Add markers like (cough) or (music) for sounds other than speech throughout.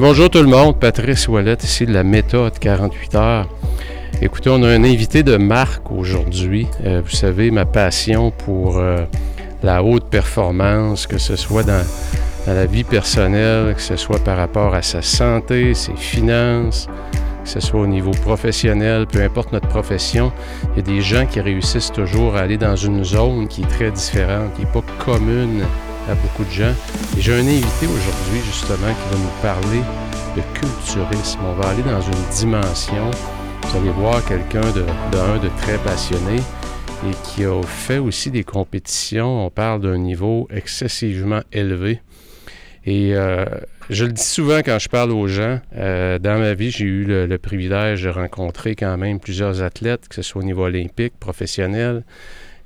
Bonjour tout le monde, Patrice Wallet ici de la méthode 48 heures. Écoutez, on a un invité de marque aujourd'hui. Euh, vous savez, ma passion pour euh, la haute performance, que ce soit dans, dans, la vie personnelle, que ce soit par rapport à sa santé, ses finances, que ce soit au niveau professionnel, peu importe notre profession, il y a des gens qui réussissent toujours à aller dans une zone qui est très différente, qui n'est pas commune à beaucoup de gens. Et j'ai un invité aujourd'hui justement qui va nous parler de culturisme. On va aller dans une dimension, vous allez voir quelqu'un de, de, très passionné et qui a fait aussi des compétitions. On parle d'un niveau excessivement élevé. Et euh, je le dis souvent quand je parle aux gens, euh, dans ma vie, j'ai eu le, privilège de rencontrer quand même plusieurs athlètes, que ce soit au niveau olympique, professionnel,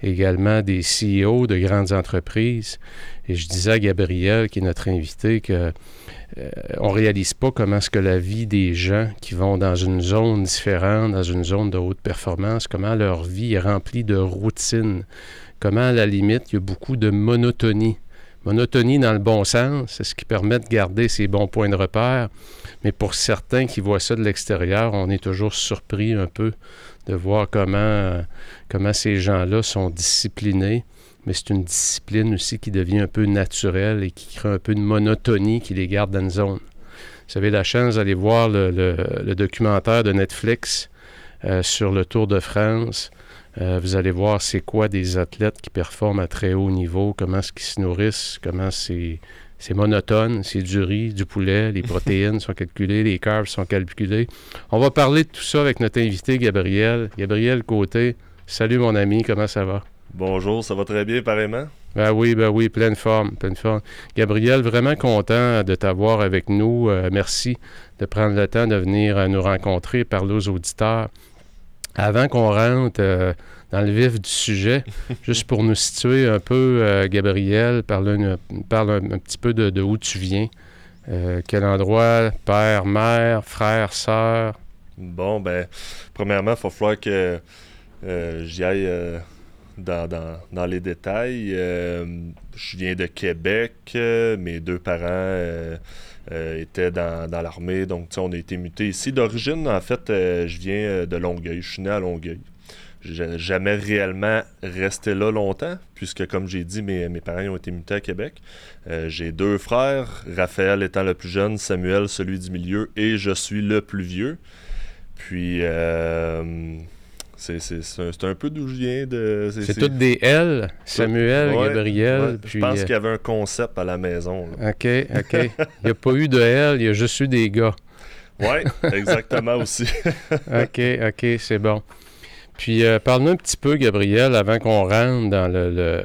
également des CEO de grandes entreprises. Et je disais à Gabriel, qui est notre invité, que euh, on réalise pas comment est-ce que la vie des gens qui vont dans une zone différente, dans une zone de haute performance, comment leur vie est remplie de routine, comment à la limite il y a beaucoup de monotonie. Monotonie dans le bon sens, c'est ce qui permet de garder ses bons points de repère. Mais pour certains qui voient ça de l'extérieur, on est toujours surpris un peu de voir comment, comment ces gens-là sont disciplinés. Mais c'est une discipline aussi qui devient un peu naturelle et qui crée un peu de monotonie qui les garde dans une zone. Vous avez la chance d'aller voir le, documentaire de Netflix euh, sur le Tour de France. Euh, vous allez voir c'est quoi des athlètes qui performent à très haut niveau, comment est-ce qu'ils se nourrissent, comment c'est c'est monotone, c'est du riz, du poulet, les (laughs) protéines sont calculées, les carbs sont calculés. On va parler de tout ça avec notre invité Gabriel. Gabriel Côté, salut mon ami, comment ça va? Bonjour, ça va très bien, pareillement? Ben oui, ben oui, pleine forme, pleine forme. Gabriel, vraiment content de t'avoir avec nous. Euh, merci de prendre le temps de venir nous rencontrer, parler aux auditeurs. Avant qu'on rentre euh, dans le vif du sujet, (laughs) juste pour nous situer un peu, euh, Gabriel, parle, une, parle un, un, petit peu de, de où tu viens. Euh, quel endroit, père, mère, frère, sœur? Bon, ben, premièrement, il va falloir que j'y aille dans, dans, dans, les détails. je viens de Québec. mes deux parents euh, était dans, dans l'armée, donc on a été muté ici. D'origine, en fait, euh, je viens euh, de Longueuil, je suis né à Longueuil. J'ai jamais réellement resté là longtemps, puisque comme j'ai dit, mes, mes, parents ont été mutés à Québec. Euh, j'ai deux frères, Raphaël étant le plus jeune, Samuel celui du milieu, et je suis le plus vieux. Puis euh, c'est un, un, peu d'où je viens. de C'est toutes des L, Samuel, ouais, Gabriel. Ouais, puis, je pense euh... qu'il y avait un concept à la maison. Là. OK, OK. il n'y a pas eu de L, il y a juste eu des gars. Oui, exactement aussi. (laughs) OK, OK, c'est bon. Puis euh, parle-nous un petit peu, Gabriel, avant qu'on rentre dans le, le,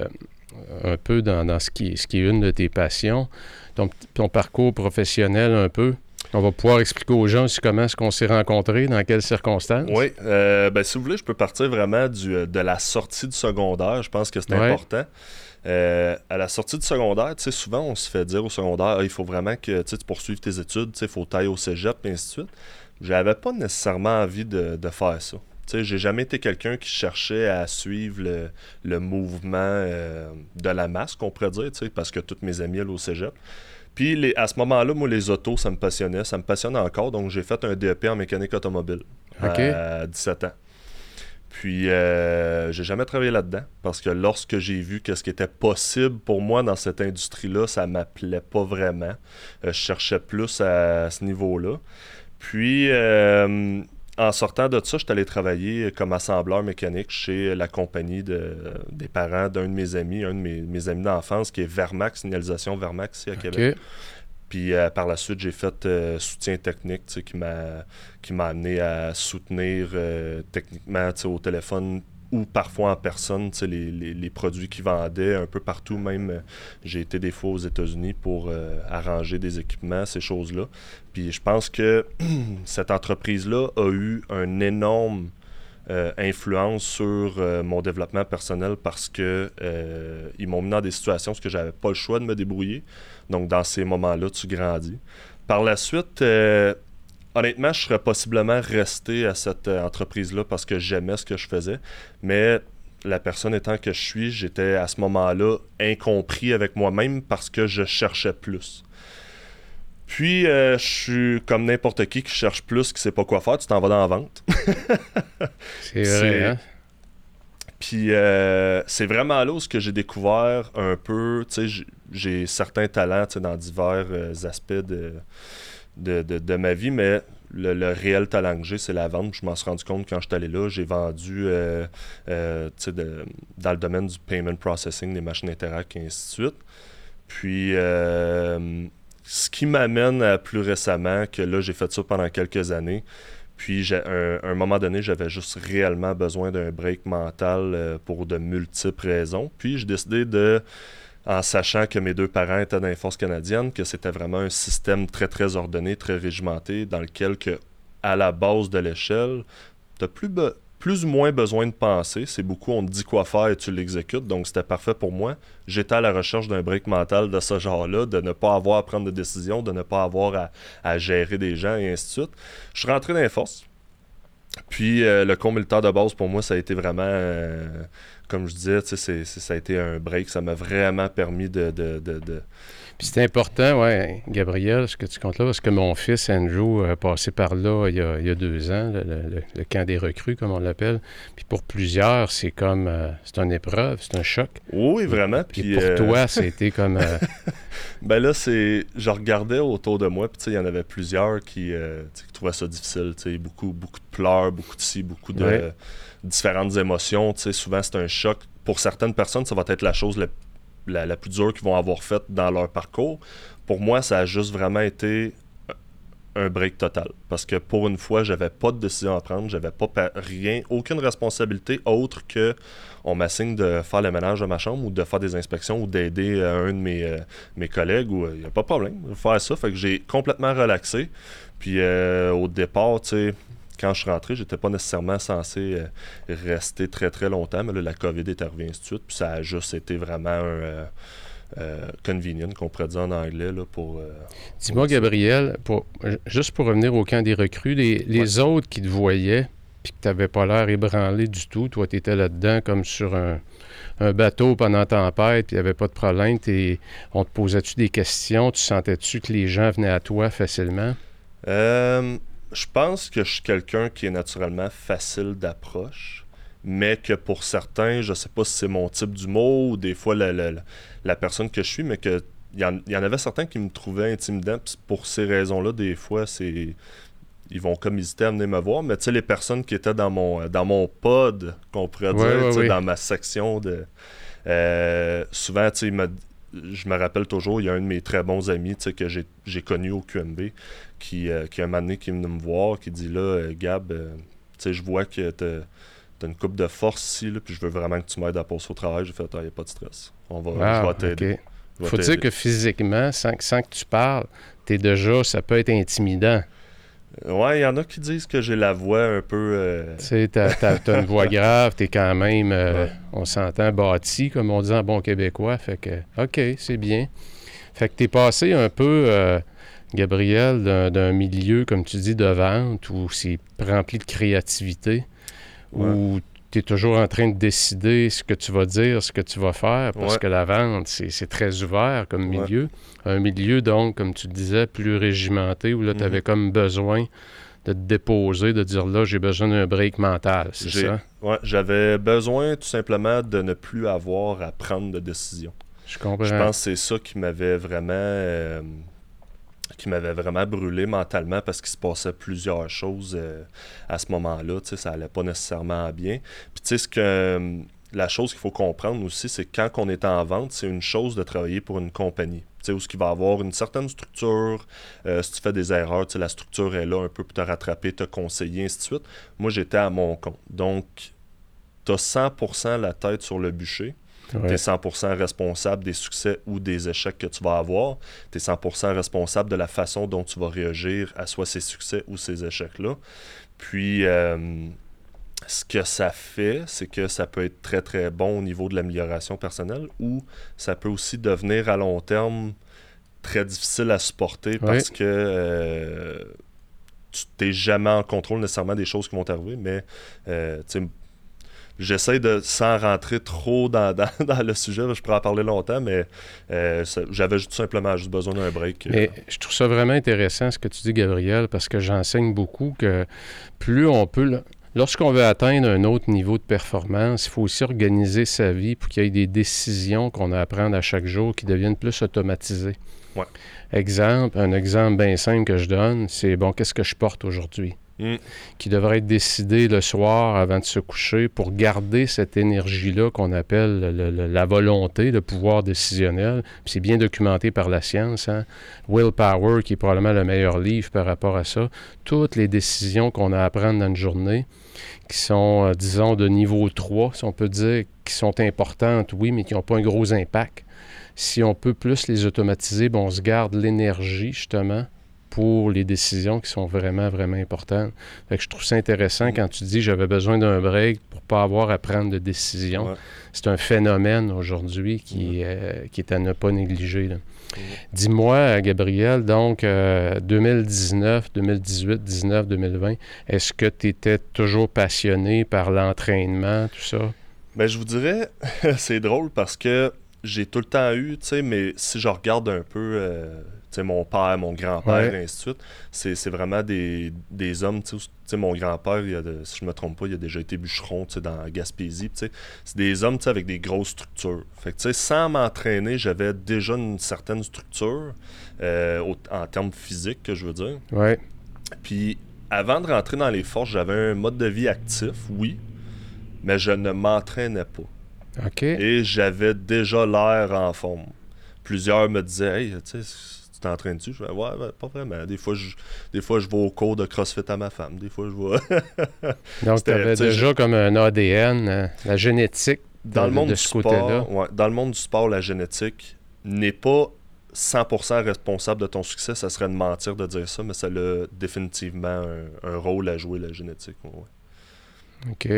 un peu dans, dans, ce, qui, ce qui est une de tes passions, ton, ton parcours professionnel un peu. On va pouvoir expliquer aux gens aussi comment est-ce qu'on s'est rencontrés, dans quelles circonstances. Oui, euh, ben, si vous voulez, je peux partir vraiment du, de la sortie du secondaire. Je pense que c'est ouais. important. Euh, à la sortie du secondaire, tu sais, souvent on se fait dire au secondaire, ah, il faut vraiment que tu poursuives tes études, il faut tailler au cégep, et ainsi de suite. J'avais pas nécessairement envie de, de faire ça. Sais, j'ai jamais été quelqu'un qui cherchait à suivre le, le mouvement euh, de la masse, qu'on pourrait dire, parce que tous mes amis allaient au cégep. Puis les, à ce moment-là, moi, les autos, ça me passionnait. Ça me passionne encore. Donc, j'ai fait un DEP en mécanique automobile okay. à 17 ans. Puis, euh, j'ai jamais travaillé là-dedans parce que lorsque j'ai vu que ce qui était possible pour moi dans cette industrie-là, ça m'appelait pas vraiment. Euh, je cherchais plus à, à ce niveau-là. Puis, euh, en sortant de ça, je suis allé travailler comme assembleur mécanique chez la compagnie de, des parents d'un de mes amis, un de mes, mes amis d'enfance qui est Vermax, signalisation Vermax ici à Québec. Puis euh, par la suite, j'ai fait euh, soutien technique qui m'a qui m'a amené à soutenir euh, techniquement au téléphone ou parfois en personne, les, les, les, produits qu'ils vendaient un peu partout. Même, euh, j'ai été des fois aux États-Unis pour euh, arranger des équipements, ces choses-là. Puis je pense que (clears throat) cette entreprise-là a eu un énorme euh, influence sur mon développement personnel parce que ils m'ont mis dans des situations où j'avais pas le choix de me débrouiller. Donc dans ces moments-là, tu grandis. Par la suite, honnêtement, je serais possiblement resté à cette euh, entreprise-là parce que j'aimais ce que je faisais. Mais la personne étant que je suis, j'étais à ce moment-là incompris avec moi-même parce que je cherchais plus. Puis, je suis comme n'importe qui qui cherche plus, qui sait pas quoi faire, tu t'en vas dans la vente. (laughs) c'est vrai, hein? Puis c'est vraiment là où j'ai découvert un peu, tu sais, j'ai certains talents dans divers aspects de, de, ma vie, mais le, réel talent que j'ai, c'est la vente. Je m'en suis rendu compte quand je suis allé là. J'ai vendu euh, euh, dans le domaine du payment processing, des machines Interact et ainsi de suite. Puis, euh, ce qui m'amène à plus récemment, que là, j'ai fait ça pendant quelques années. Puis, à un, un, moment donné, j'avais juste réellement besoin d'un break mental pour de multiples raisons. Puis, j'ai décidé de en sachant que mes deux parents étaient dans les forces canadiennes, que c'était vraiment un système très, très ordonné, très régimenté, dans lequel, que, à la base de l'échelle, tu plus, plus ou moins besoin de penser. C'est beaucoup, on te dit quoi faire et tu l'exécutes. Donc, c'était parfait pour moi. J'étais à la recherche d'un break mental de ce genre-là, de ne pas avoir à prendre de décisions, de ne pas avoir à, gérer des gens et ainsi de suite. Je suis rentré dans les forces. Puis, euh, le militaire de base, pour moi, ça a été vraiment... Euh, comme je disais, ça a été un break. Ça m'a vraiment permis de. de, de, Puis c'est important, ouais, Gabriel, ce que tu comptes là, parce que mon fils Andrew a passé par là il y a, il y a deux ans, le, camp des recrues, comme on l'appelle. Puis pour plusieurs, c'est comme. Euh, c'est une épreuve, c'est un choc. Oui, vraiment. Puis, pour euh, toi, c'était comme. (laughs) Euh, (laughs) ben là, c'est. Je regardais autour de moi, puis il y en avait plusieurs qui, qui trouvaient ça difficile. Beaucoup, beaucoup de pleurs, beaucoup de ci, beaucoup de différentes émotions. Souvent, c'est un choc. Pour certaines personnes, ça va être la chose la, plus dure qu'ils vont avoir faite dans leur parcours. Pour moi, ça a juste vraiment été un break total. Parce que pour une fois, j'avais pas de décision à prendre, j'avais pas rien, aucune responsabilité autre que on m'assigne de faire le ménage de ma chambre ou de faire des inspections ou d'aider euh, un de mes, euh, mes collègues ou il euh, n'y a pas de problème faire ça. Fait que j'ai complètement relaxé. Puis au départ, tu sais, quand je suis rentré, j'étais pas nécessairement censé euh, rester très très longtemps, mais là, la COVID est arrivée ainsi de suite, puis ça a juste été vraiment un euh, euh, convenient, qu'on pourrait dire en anglais, là, pour... Dis-moi, Gabriel, pour, juste pour revenir au camp des recrues, les, autres qui te voyaient, puis que tu n'avais pas l'air ébranlé du tout, toi, tu étais là-dedans comme sur un, bateau pendant tempête, puis il n'y avait pas de problème, on te posait-tu des questions, tu sentais-tu que les gens venaient à toi facilement? Euh, je pense que je suis quelqu'un qui est naturellement facile d'approche, mais que pour certains, je sais pas si c'est mon type d'humour ou des fois la, personne que je suis, mais que il y, en, avait certains qui me trouvaient intimidant. pour ces raisons-là, des fois, c'est ils vont comme hésiter à venir me voir. Mais tu sais, les personnes qui étaient dans mon dans mon pod, qu'on pourrait dire, dans ma section de. Euh, souvent, tu sais, je me rappelle toujours, il y a un de mes très bons amis que j'ai connu au QMB qui, euh, qui a un moment donné qui est venu me voir, qui dit là, euh, Gab, je vois que tu as, une coupe de force ici, là, puis je veux vraiment que tu m'aides à passer au travail. J'ai fait, il n'y a pas de stress. On va, je vais t'aider. Faut dire que physiquement, sans, sans, que tu parles, es déjà, ça peut être intimidant. Ouais, il y en a qui disent que j'ai la voix un peu. Euh, tu sais, t'as, une voix (laughs) grave, t'es quand même, euh, on s'entend, bâti, comme on dit en bon québécois. Fait que, OK, c'est bien. Fait que t'es passé un peu, euh, Gabriel, d'un, milieu, comme tu dis, de vente, où c'est rempli de créativité, où tu es toujours en train de décider ce que tu vas dire, ce que tu vas faire, parce que la vente, c'est très ouvert comme milieu. Un milieu, donc, comme tu disais, plus régimenté, où là, tu avais mhm. comme besoin de te déposer, de dire là, j'ai besoin d'un break mental, c'est ça? Oui, j'avais besoin tout simplement de ne plus avoir à prendre de décision. Je comprends. Je pense que c'est ça qui m'avait vraiment... Euh, qui m'avait vraiment brûlé mentalement parce qu'il se passait plusieurs choses euh, à ce moment-là. Ça allait pas nécessairement bien. Puis tu sais, ce que euh, la chose qu'il faut comprendre aussi, c'est que quand on est en vente, c'est une chose de travailler pour une compagnie. Où ce qui va avoir une certaine structure, euh, si tu fais des erreurs, la structure est là un peu pour te rattraper, te conseiller, ainsi de suite. Moi, j'étais à mon compte. Donc, tu as 100% la tête sur le bûcher. Tu es 100% responsable des succès ou des échecs que tu vas avoir. Tu es 100% responsable de la façon dont tu vas réagir à soit ces succès ou ces échecs-là. Puis, euh, ce que ça fait, c'est que ça peut être très très bon au niveau de l'amélioration personnelle ou ça peut aussi devenir à long terme très difficile à supporter parce que euh, tu n'es jamais en contrôle nécessairement des choses qui vont t'arriver, mais euh, j'essaie de, sans rentrer trop dans, (laughs) le sujet, je pourrais en parler longtemps, mais euh, j'avais tout simplement juste besoin d'un break. Mais je trouve ça vraiment intéressant ce que tu dis, Gabriel, parce que j'enseigne beaucoup que plus on peut. Lorsqu'on veut atteindre un autre niveau de performance, il faut aussi organiser sa vie pour qu'il y ait des décisions qu'on a à prendre à chaque jour qui deviennent plus automatisées. Exemple, un exemple bien simple que je donne, c'est bon, qu'est-ce que je porte aujourd'hui? Mm. qui devrait être décidé le soir avant de se coucher pour garder cette énergie-là qu'on appelle la volonté, le pouvoir décisionnel. c'est bien documenté par la science. Hein? Willpower, qui est probablement le meilleur livre par rapport à ça. Toutes les décisions qu'on a à prendre dans une journée, qui sont, euh, disons, de niveau 3, si on peut dire, qui sont importantes, oui, mais qui n'ont pas un gros impact. Si on peut plus les automatiser, bon, on se garde l'énergie, justement, pour les décisions qui sont vraiment, vraiment importantes. Fait que je trouve ça intéressant quand tu dis j'avais besoin d'un break pour pas avoir à prendre de décisions. C'est un phénomène aujourd'hui qui, euh, qui est à ne pas négliger. Dis-moi, Gabriel, donc 2019, 2018, 19, 2020, est-ce que tu étais toujours passionné par l'entraînement, tout ça? Ben, je vous dirais, (laughs) c'est drôle parce que j'ai tout le temps eu, tu sais, mais si je regarde un peu euh, mon père, mon grand-père, et ainsi de suite. C'est vraiment des, des hommes. mon grand-père, si je me trompe pas, il a déjà été bûcheron dans Gaspésie. C'est des hommes avec des grosses structures. Fait que, sans m'entraîner, j'avais déjà une certaine structure euh, en termes physiques, que je veux dire. Ouais. Puis avant de rentrer dans les forces, j'avais un mode de vie actif, oui, mais je ne m'entraînais pas. OK. Et j'avais déjà l'air en forme. Plusieurs me disaient, hey, tu sais, t'entraînes-tu? Je vais ouais, pas vraiment. Des fois, je, des fois, je vais au cours de CrossFit à ma femme. Des fois, je vais. (laughs) Donc, (laughs) tu avais déjà comme un ADN, hein, la génétique dans le monde du sport. Ouais, dans le monde du sport, la génétique n'est pas 100% responsable de ton succès. Ça serait de mentir de dire ça, mais ça a définitivement un, rôle à jouer, la génétique. OK.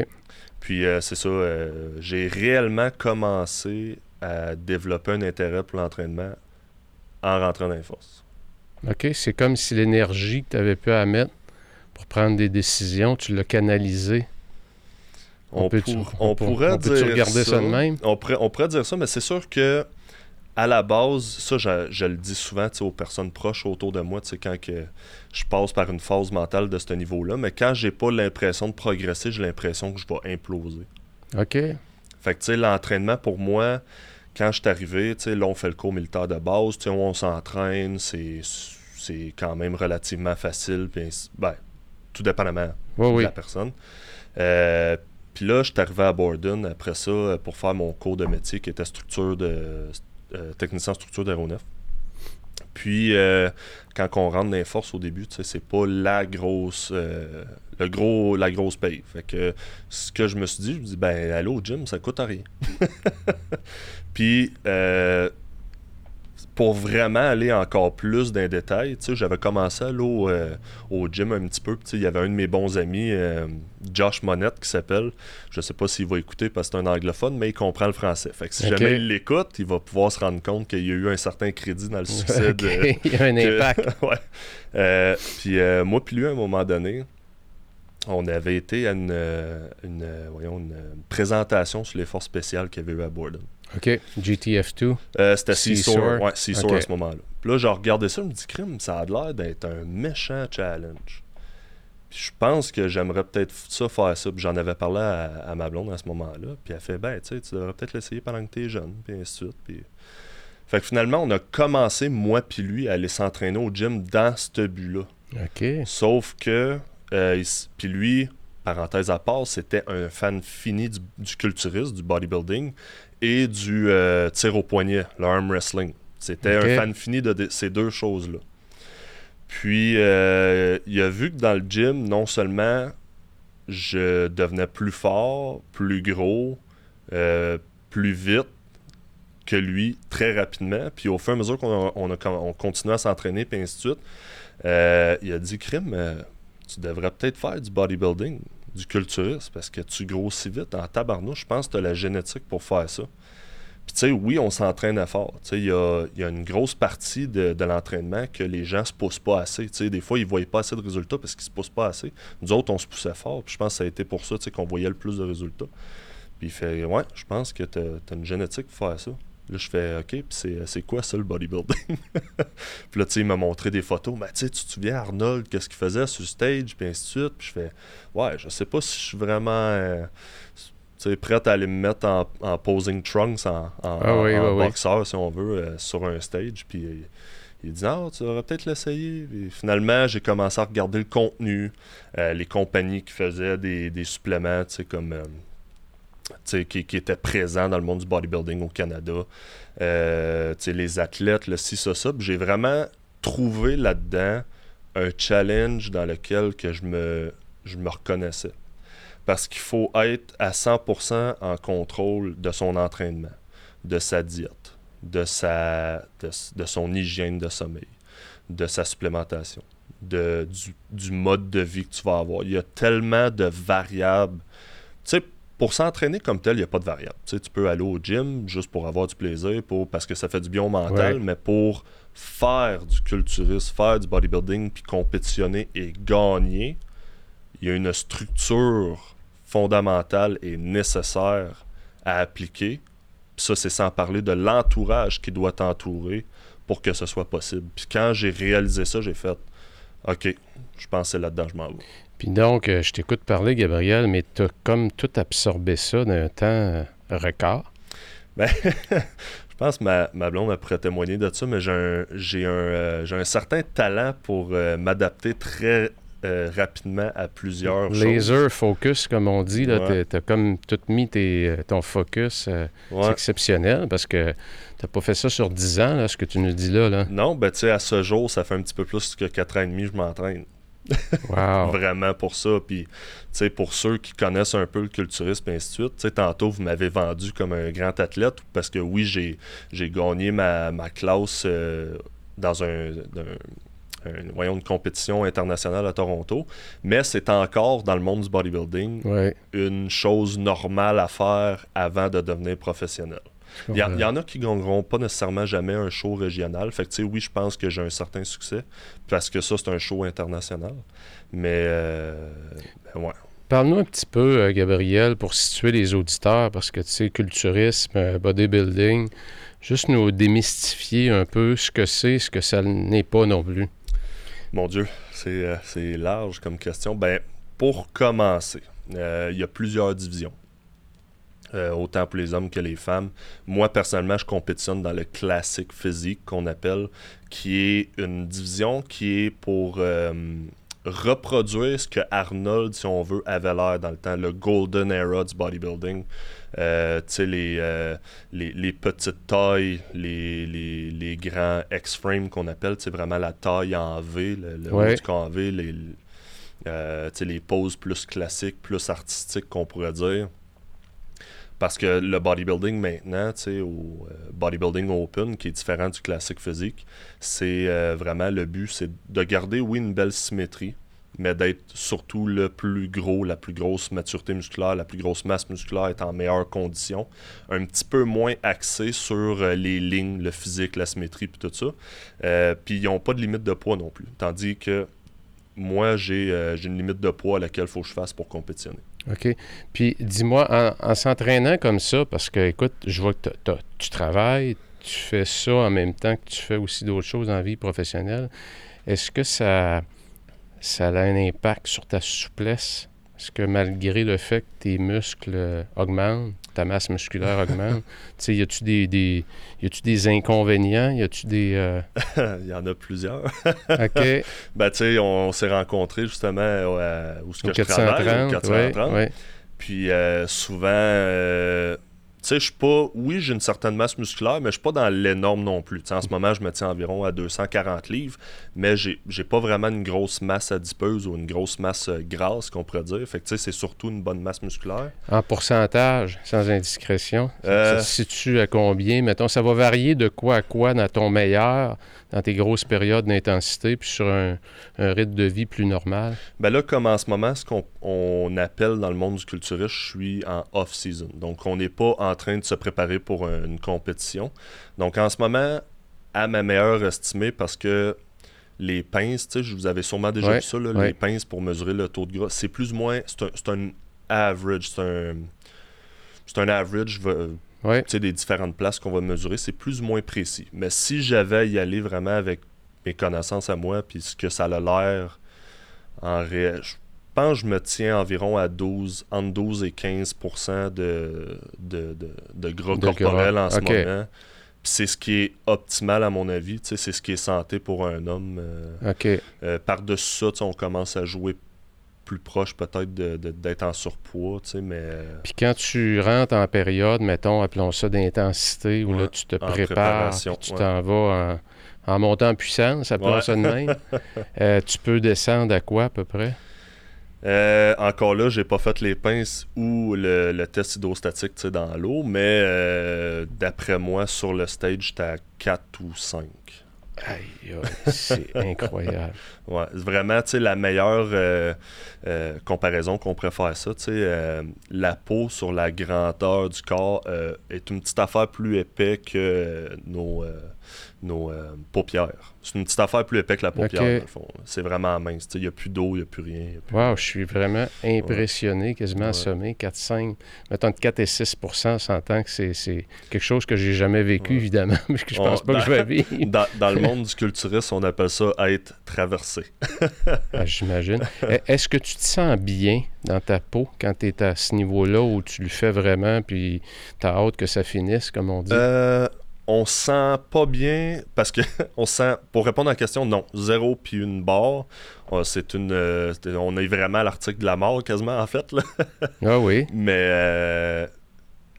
Puis, euh, c'est ça. Euh, j'ai réellement commencé à développer un intérêt pour l'entraînement en rentrant dans les forces. OK, c'est comme si l'énergie que tu avais pu à mettre pour prendre des décisions, tu l'as canalisée. On, peut, on, pourrait dire regarder ça, de même? On pourrait, on pourrait dire ça, mais c'est sûr que à la base, ça, je, le dis souvent aux personnes proches autour de moi, quand que je passe par une phase mentale de ce niveau-là, mais quand j'ai pas l'impression de progresser, j'ai l'impression que je vais imploser. OK. Fait que, tu sais, l'entraînement, pour moi, quand je suis arrivé, là, on fait le cours militaire de base, on s'entraîne, c'est, quand même relativement facile, ben, tout dépendamment de la personne. Euh, puis là, je suis arrivé à Borden après ça pour faire mon cours de métier qui était structure de euh, technicien structure d'aéronef. Puis, euh, quand on rentre dans les forces au début, c'est pas la grosse, le gros, la grosse paye. Fait que ce que je me suis dit, je me dis, ben, aller au gym, ça coûte rien. (laughs) Puis, euh, pour vraiment aller encore plus dans les détails, j'avais commencé à aller au, euh, gym un petit peu. Il y avait un de mes bons amis, euh, Josh Monette, qui s'appelle. Je sais pas s'il va écouter parce que c'est un anglophone, mais il comprend le français. Fait que si jamais il l'écoute, il va pouvoir se rendre compte qu'il y a eu un certain crédit dans le succès. De, (laughs) il y a un impact. (laughs) ouais. puis moi, puis lui, à un moment donné, on avait été à une, une, voyons, une présentation sur les forces spéciales qu'il y avait eu à Borden. OK. GTF2? Euh, c'était Seesaw. Ouais, Seesaw à ce moment-là. Puis là, j'ai regardé ça, je me dis, crime, ça a l'air d'être un méchant challenge. Puis je pense que j'aimerais peut-être ça faire ça. Puis j'en avais parlé à, ma blonde à ce moment-là. Puis elle fait, ben, tu sais, tu devrais peut-être l'essayer pendant que t'es jeune. Puis ainsi de suite. Puis... Fait que finalement, on a commencé, moi puis lui, à aller s'entraîner au gym dans ce but-là. OK. Sauf que, euh, puis lui, parenthèse à part, c'était un fan fini du, du culturisme, du bodybuilding et du euh, tir au poignet, le arm wrestling. C'était un fan fini de, ces deux choses-là. Puis, euh, il a vu que dans le gym, non seulement je devenais plus fort, plus gros, euh, plus vite que lui, très rapidement. Puis, au fur et à mesure qu'on on, on continuait à s'entraîner, puis ainsi de suite, il a dit Crime, tu devrais peut-être faire du bodybuilding du culturisme parce que tu grossis vite. En tabarnouche, je pense que tu as la génétique pour faire ça. Puis, tu sais, oui, on s'entraîne à fort. Tu sais, il y a, une grosse partie de, l'entraînement que les gens se poussent pas assez. Tu sais, des fois, ils ne voyaient pas assez de résultats parce qu'ils se poussent pas assez. Nous autres, on se poussait fort. Puis, je pense que ça a été pour ça tu sais, qu'on voyait le plus de résultats. Puis il fait Ouais, je pense que tu as, une génétique pour faire ça. Là, je fais OK, puis c'est quoi ça le bodybuilding? (laughs) Puis là, tu sais, il m'a montré des photos. Mais tu te souviens, Arnold, qu'est-ce qu'il faisait sur stage, puis ainsi de suite. Puis je fais Ouais, je sais pas si je suis vraiment. Euh, prêt à aller me mettre en, posing trunks, en, en, ah boxeur, si on veut, euh, sur un stage. Puis il dit Ah, tu devrais peut-être l'essayer. finalement, j'ai commencé à regarder le contenu, euh, les compagnies qui faisaient des, des suppléments, tu sais, comme. Qui, qui, étaient présents dans le monde du bodybuilding au Canada. Euh, les athlètes, le ci, ça, ça. J'ai vraiment trouvé là-dedans un challenge dans lequel que je me, je me reconnaissais. Parce qu'il faut être à 100% en contrôle de son entraînement, de sa diète de, sa, de, son hygiène de sommeil, de sa supplémentation, de, du, mode de vie que tu vas avoir. Il y a tellement de variables. Tu sais, pour s'entraîner comme tel, il n'y a pas de variables. Tu, sais, tu peux aller au gym juste pour avoir du plaisir, pour, parce que ça fait du bien au mental, mais pour faire du culturisme, faire du bodybuilding, puis compétitionner et gagner, il y a une structure fondamentale et nécessaire à appliquer ça, c'est sans parler de l'entourage qui doit t'entourer pour que ce soit possible. Puis quand j'ai réalisé ça, j'ai fait OK, je pense que c'est là-dedans je m'en vais. Puis donc, euh, je t'écoute parler, Gabriel, mais tu as comme tout absorbé ça d'un temps euh, record. Ben, (laughs) je pense que ma, ma blonde pourrait témoigner de ça, mais j'ai un, j'ai un, euh, un certain talent pour m'adapter très euh, rapidement à plusieurs Laser focus, comme on dit. Tu as comme tout mis euh, ton focus. Euh, c'est exceptionnel parce que tu pas fait ça sur 10 ans, là, ce que tu nous dis là. là. Non, ben tu sais, à ce jour, ça fait un petit peu plus que 4 ans et demi que je m'entraîne. (laughs) Wow. Vraiment pour ça. Puis, tu sais, pour ceux qui connaissent un peu le culturisme et ainsi de suite, tu sais, tantôt, vous m'avez vendu comme un grand athlète parce que oui, j'ai gagné ma, ma classe dans un, une, voyons, une compétition internationale à Toronto, mais c'est encore dans le monde du bodybuilding une chose normale à faire avant de devenir professionnel. Il y, en a qui gagneront pas nécessairement jamais un show régional. Fait que, oui, je pense que j'ai un certain succès parce que ça, c'est un show international. Mais, euh, ben, ouais. Parle-nous un petit peu, euh, Gabriel, pour situer les auditeurs, parce que tu sais, culturisme, euh, bodybuilding, juste nous démystifier un peu ce que c'est, ce que ça n'est pas non plus. Mon Dieu, euh, c'est large comme question. Ben, pour commencer, euh, il y a plusieurs divisions. Euh, autant pour les hommes que les femmes. Moi, personnellement, je compétitionne dans le classique physique qu'on appelle, qui est une division qui est pour reproduire ce que Arnold, si on veut, avait l'air dans le temps, le golden era du bodybuilding. Euh, tu sais, les, euh, les, les, petites tailles, les, les, les grands X-frame qu'on appelle, c'est vraiment la taille en V, le, le haut du en V, les, euh, les poses plus classiques, plus artistiques qu'on pourrait dire. Parce que le bodybuilding maintenant, tu sais, au bodybuilding open, qui est différent du classique physique, c'est vraiment le but, c'est de garder, oui, une belle symétrie, mais d'être surtout le plus gros, la plus grosse maturité musculaire, la plus grosse masse musculaire, est en meilleure condition. Un petit peu moins axé sur euh, les lignes, le physique, la symétrie, puis tout ça. Euh, puis ils n'ont pas de limite de poids non plus. Tandis que moi, j'ai euh, une limite de poids à laquelle il faut que je fasse pour compétitionner. OK. Puis dis-moi, en, s'entraînant comme ça, parce que, écoute, je vois que tu travailles, tu fais ça en même temps que tu fais aussi d'autres choses en vie professionnelle. Est-ce que ça ça a un impact sur ta souplesse? Parce que malgré le fait que tes muscles augmentent, ta masse musculaire augmente, (laughs) tu sais, y a-tu des, des, y a-tu des inconvénients? Y a-tu des... Euh, (laughs) Il y en a plusieurs. (laughs) OK. Ben, tu sais, on, s'est rencontrés justement euh, où ce que je travaille, au 430. Puis euh, souvent sais, je suis pas. Oui, j'ai une certaine masse musculaire, mais je suis pas dans l'énorme non plus. en ce moment, je me tiens environ à 240 livres, mais j'ai, j'ai pas vraiment une grosse masse adipeuse ou une grosse masse euh, grasse, qu'on pourrait dire. Fait que, tu sais, c'est surtout une bonne masse musculaire. En pourcentage, sans indiscrétion, euh... ça se situe à combien? Mettons, ça va varier de quoi à quoi dans ton meilleur, dans tes grosses périodes d'intensité, puis sur un, rythme de vie plus normal? Ben là, comme en ce moment, ce qu'on appelle dans le monde du culturisme, je suis en off-season. Donc, on n'est pas en train de se préparer pour une compétition. Donc, en ce moment, à ma meilleure estimée, parce que les pinces, tu sais, je vous avais sûrement déjà vu ça, les pinces pour mesurer le taux de gras, c'est plus ou moins, c'est un, un, average, c'est un c'est un average des différentes places qu'on va mesurer, c'est plus ou moins précis. Mais si j'avais à y aller vraiment avec mes connaissances à moi, puis ce que ça a l'air en réel, je pense que je me tiens environ à 12, entre 12 et 15 de, de, de, gras corporel en ce moment. C'est ce qui est optimal à mon avis, c'est ce qui est santé pour un homme. Euh, euh, par-dessus ça, on commence à jouer plus proche peut-être d'être en surpoids, tu sais, mais... Euh, Puis quand tu rentres en période, mettons, appelons ça d'intensité, où là, tu te prépares, tu t'en vas en, montant en puissance, appelons ça de même, (laughs) euh, tu peux descendre à quoi, à peu près? Euh, encore là, j'ai pas fait les pinces ou le, test hydrostatique dans l'eau, mais d'après moi, sur le stage, j'étais à 4 ou 5. Aïe, c'est (laughs) incroyable. Ouais, vraiment, tu sais, la meilleure euh, euh, comparaison qu'on pourrait faire ça, tu sais, euh, la peau sur la grandeur du corps est une petite affaire plus épais que nos, nos paupières. C'est une petite affaire plus épais que la paupière, dans le fond. C'est vraiment mince. Il n'y a plus d'eau, il n'y a plus rien. Wow, je suis vraiment impressionné, quasiment assommé. 4, 5, mettons de 4 et 6 on s'entend que c'est quelque chose que j'ai jamais vécu, évidemment, (laughs) mais que je pense pas que je vais vivre. dans, dans le (laughs) monde du culturisme, on appelle ça être traversé ah, J'imagine. (laughs) E, est-ce que tu te sens bien dans ta peau quand tu es à ce niveau-là où tu le fais vraiment puis tu as hâte que ça finisse, comme on dit? Euh, on sent pas bien parce que (laughs) on sent pour répondre à la question non zéro puis une barre euh, c'est une euh, on est vraiment à l'article de la mort quasiment en fait ah oui (laughs) mais euh,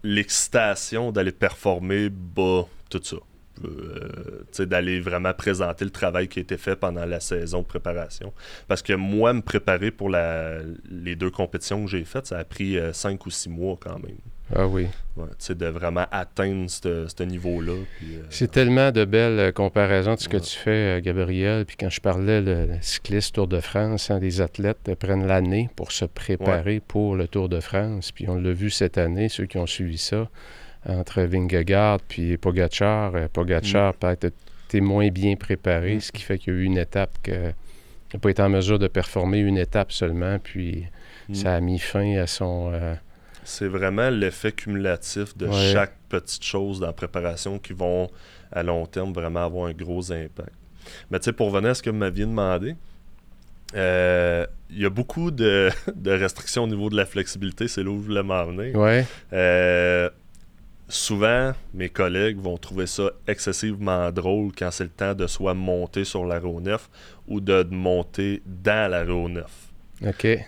l'excitation d'aller performer bas tout ça euh, d'aller vraiment présenter le travail qui a été fait pendant la saison de préparation. Parce que moi, me préparer pour la, les deux compétitions que j'ai faites, ça a pris cinq ou six mois quand même. Ah oui. Ouais, de vraiment atteindre ce niveau-là. Euh, c'est tellement de belles comparaisons de ce que tu fais, Gabriel. Puis quand je parlais le cycliste Tour de France, hein, les athlètes prennent l'année pour se préparer pour le Tour de France. Puis on l'a vu cette année, ceux qui ont suivi ça entre Vingegaard puis Pogachar. Euh, Pogachar mm. peut-être été moins bien préparé, mm. ce qui fait qu'il y a eu une étape que n'a pas été en mesure de performer une étape seulement, puis mm. ça a mis fin à son. Euh, C'est vraiment l'effet cumulatif de chaque petite chose dans la préparation qui vont à long terme vraiment avoir un gros impact. Mais tu sais, pour venir à ce que vous m'aviez demandé, euh, il y a beaucoup de, (laughs) restrictions au niveau de la flexibilité, c'est là où je voulais m'emmener. Ouais souvent, mes collègues vont trouver ça excessivement drôle quand c'est le temps de soit monter sur l'aéronef ou de monter dans l'aéronef.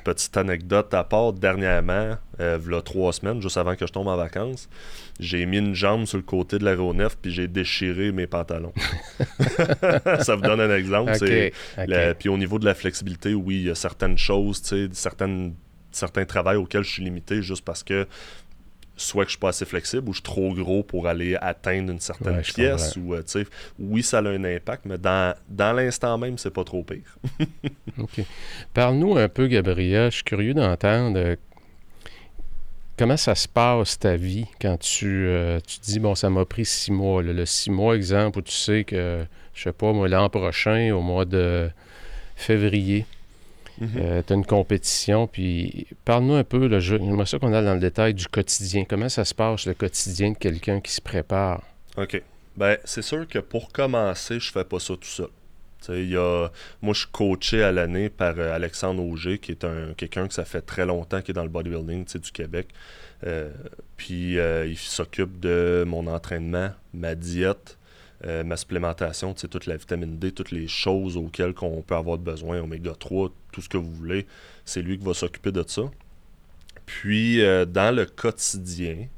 Petite anecdote à part, dernièrement, euh, il y a trois semaines, juste avant que je tombe en vacances, j'ai mis une jambe sur le côté de l'aéronef puis j'ai déchiré mes pantalons. (laughs) ça vous donne un exemple. Puis au niveau de la flexibilité, oui, il y a certaines choses, certaines certains travails auxquels je suis limité juste parce que soit que je suis pas assez flexible ou je suis trop gros pour aller atteindre une certaine pièce ou euh, oui ça a un impact mais dans, dans l'instant même c'est pas trop pire. (laughs) Ok. Parle-nous un peu Gabriel. Je suis curieux d'entendre euh, comment ça se passe ta vie quand tu, euh, tu dis bon ça m'a pris six mois le six mois exemple où tu sais que je sais pas moi l'an prochain au mois de février Mhm. Euh, tu as une compétition, puis parle-nous un peu, là, j'aimerais ça qu'on aille dans le détail du quotidien. Comment ça se passe, le quotidien de quelqu'un qui se prépare? OK. Ben, c'est sûr que pour commencer, je fais pas ça tout seul. Y a, moi, je suis coaché à l'année par euh, Alexandre Auger, qui est un quelqu'un que ça fait très longtemps qui est dans le bodybuilding du Québec. Euh, puis il s'occupe de mon entraînement, ma diète, euh, ma supplémentation, toute la vitamine D, toutes les choses auxquelles on peut avoir besoin, oméga 3, tout ce que vous voulez, c'est lui qui va s'occuper de ça. Puis, euh, dans le quotidien,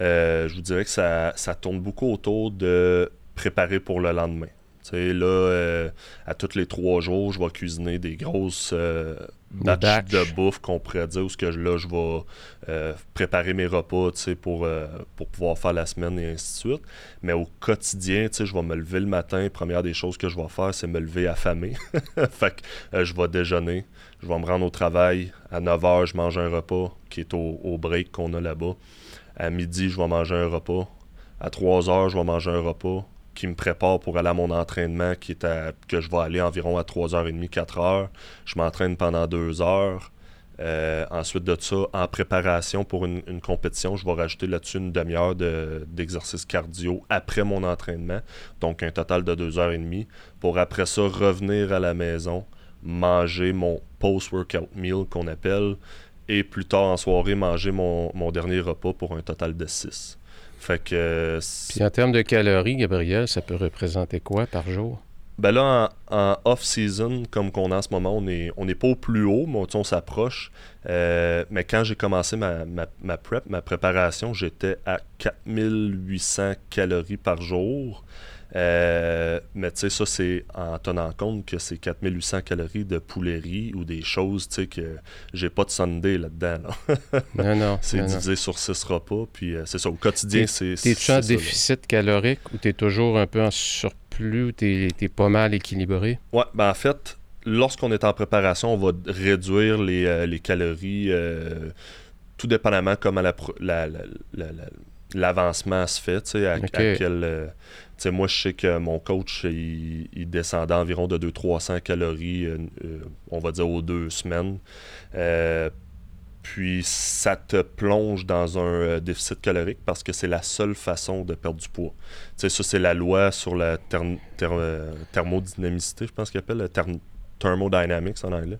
euh, je vous dirais que ça, ça, tourne beaucoup autour de préparer pour le lendemain. Sais, là, à tous les trois jours, je vais cuisiner des grosses batch de bouffe qu'on pourrait dire où ce que là je vais euh, préparer mes repas pour, euh, pour pouvoir faire la semaine et ainsi de suite. Mais au quotidien je vais me lever le matin première des choses que je vais faire c'est me lever affamé. (laughs) Fait que euh, je vais déjeuner je vais me rendre au travail à 9h je mange un repas qui est au, au break qu'on a là-bas. À midi je vais manger un repas. À 3h je vais manger un repas qui me prépare pour aller à mon entraînement qui est que je vais aller environ à 3h30, 4h. Je m'entraîne pendant 2 heures. Euh, ensuite de ça, en préparation pour une, compétition, je vais rajouter là-dessus une demi-heure d'exercice cardio après mon entraînement. Donc un total de deux heures et demie. Pour après ça, revenir à la maison, manger mon post-workout meal qu'on appelle. Et plus tard en soirée, manger mon, mon dernier repas pour un total de six. Fait que. Puis en termes de calories, Gabriel, ça peut représenter quoi par jour? Ben là, en, off-season, comme qu'on a en ce moment, on n'est on est pas au plus haut, mais on, s'approche. Euh, mais quand j'ai commencé ma, ma, prep, ma préparation, j'étais à 4800 calories par jour. Euh, mais tu sais, ça, c'est en tenant compte que c'est 4800 calories de poulerie ou des choses, tu sais, que j'ai pas de Sunday là-dedans. non, non. (laughs) c'est divisé sur 6 repas, puis euh, c'est ça. Au quotidien, c'est. T'es-tu en déficit calorique ou t'es toujours un peu en surplus ou t'es es pas mal équilibré? Ouais, ben en fait, lorsqu'on est en préparation, on va réduire les, euh, les calories tout dépendamment comment la, l'avancement se fait, tu sais, à, quel moi, je sais que mon coach, il, descendait environ de 200-300 calories, euh, euh, on va dire, aux deux semaines. Euh, puis ça te plonge dans un déficit calorique parce que c'est la seule façon de perdre du poids. ça, c'est la loi sur la thermodynamicité, je pense qu'il appelle, le thermodynamics en anglais.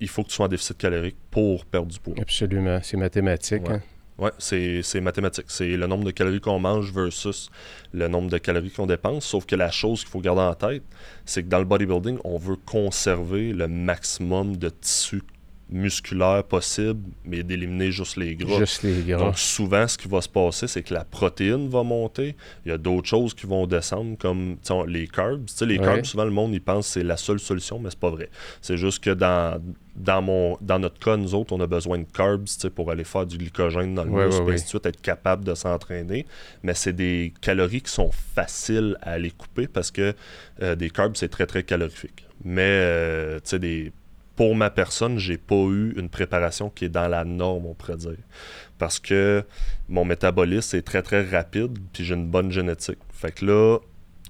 il faut que tu sois en déficit calorique pour perdre du poids. Absolument, c'est mathématique. Hein. Oui, c'est mathématique. C'est le nombre de calories qu'on mange versus le nombre de calories qu'on dépense. Sauf que la chose qu'il faut garder en tête, c'est que dans le bodybuilding, on veut conserver le maximum de tissu musculaire possible, mais d'éliminer juste les gras. Juste les gras. Donc souvent, ce qui va se passer, c'est que la protéine va monter. Il y a d'autres choses qui vont descendre, comme les carbs. les carbs, souvent, le monde, il pense que c'est la seule solution, mais c'est pas vrai. C'est juste que dans, dans, mon, dans notre cas, nous autres, on a besoin de carbs pour aller faire du glycogène dans le muscle, et ainsi de suite, être capable de s'entraîner. Mais c'est des calories qui sont faciles à aller couper parce que euh, des carbs, c'est très, très calorifique. Mais, euh, tu sais, des pour ma personne, j'ai pas eu une préparation qui est dans la norme, on pourrait dire. Parce que mon métabolisme est très très rapide, puis j'ai une bonne génétique. Fait que là,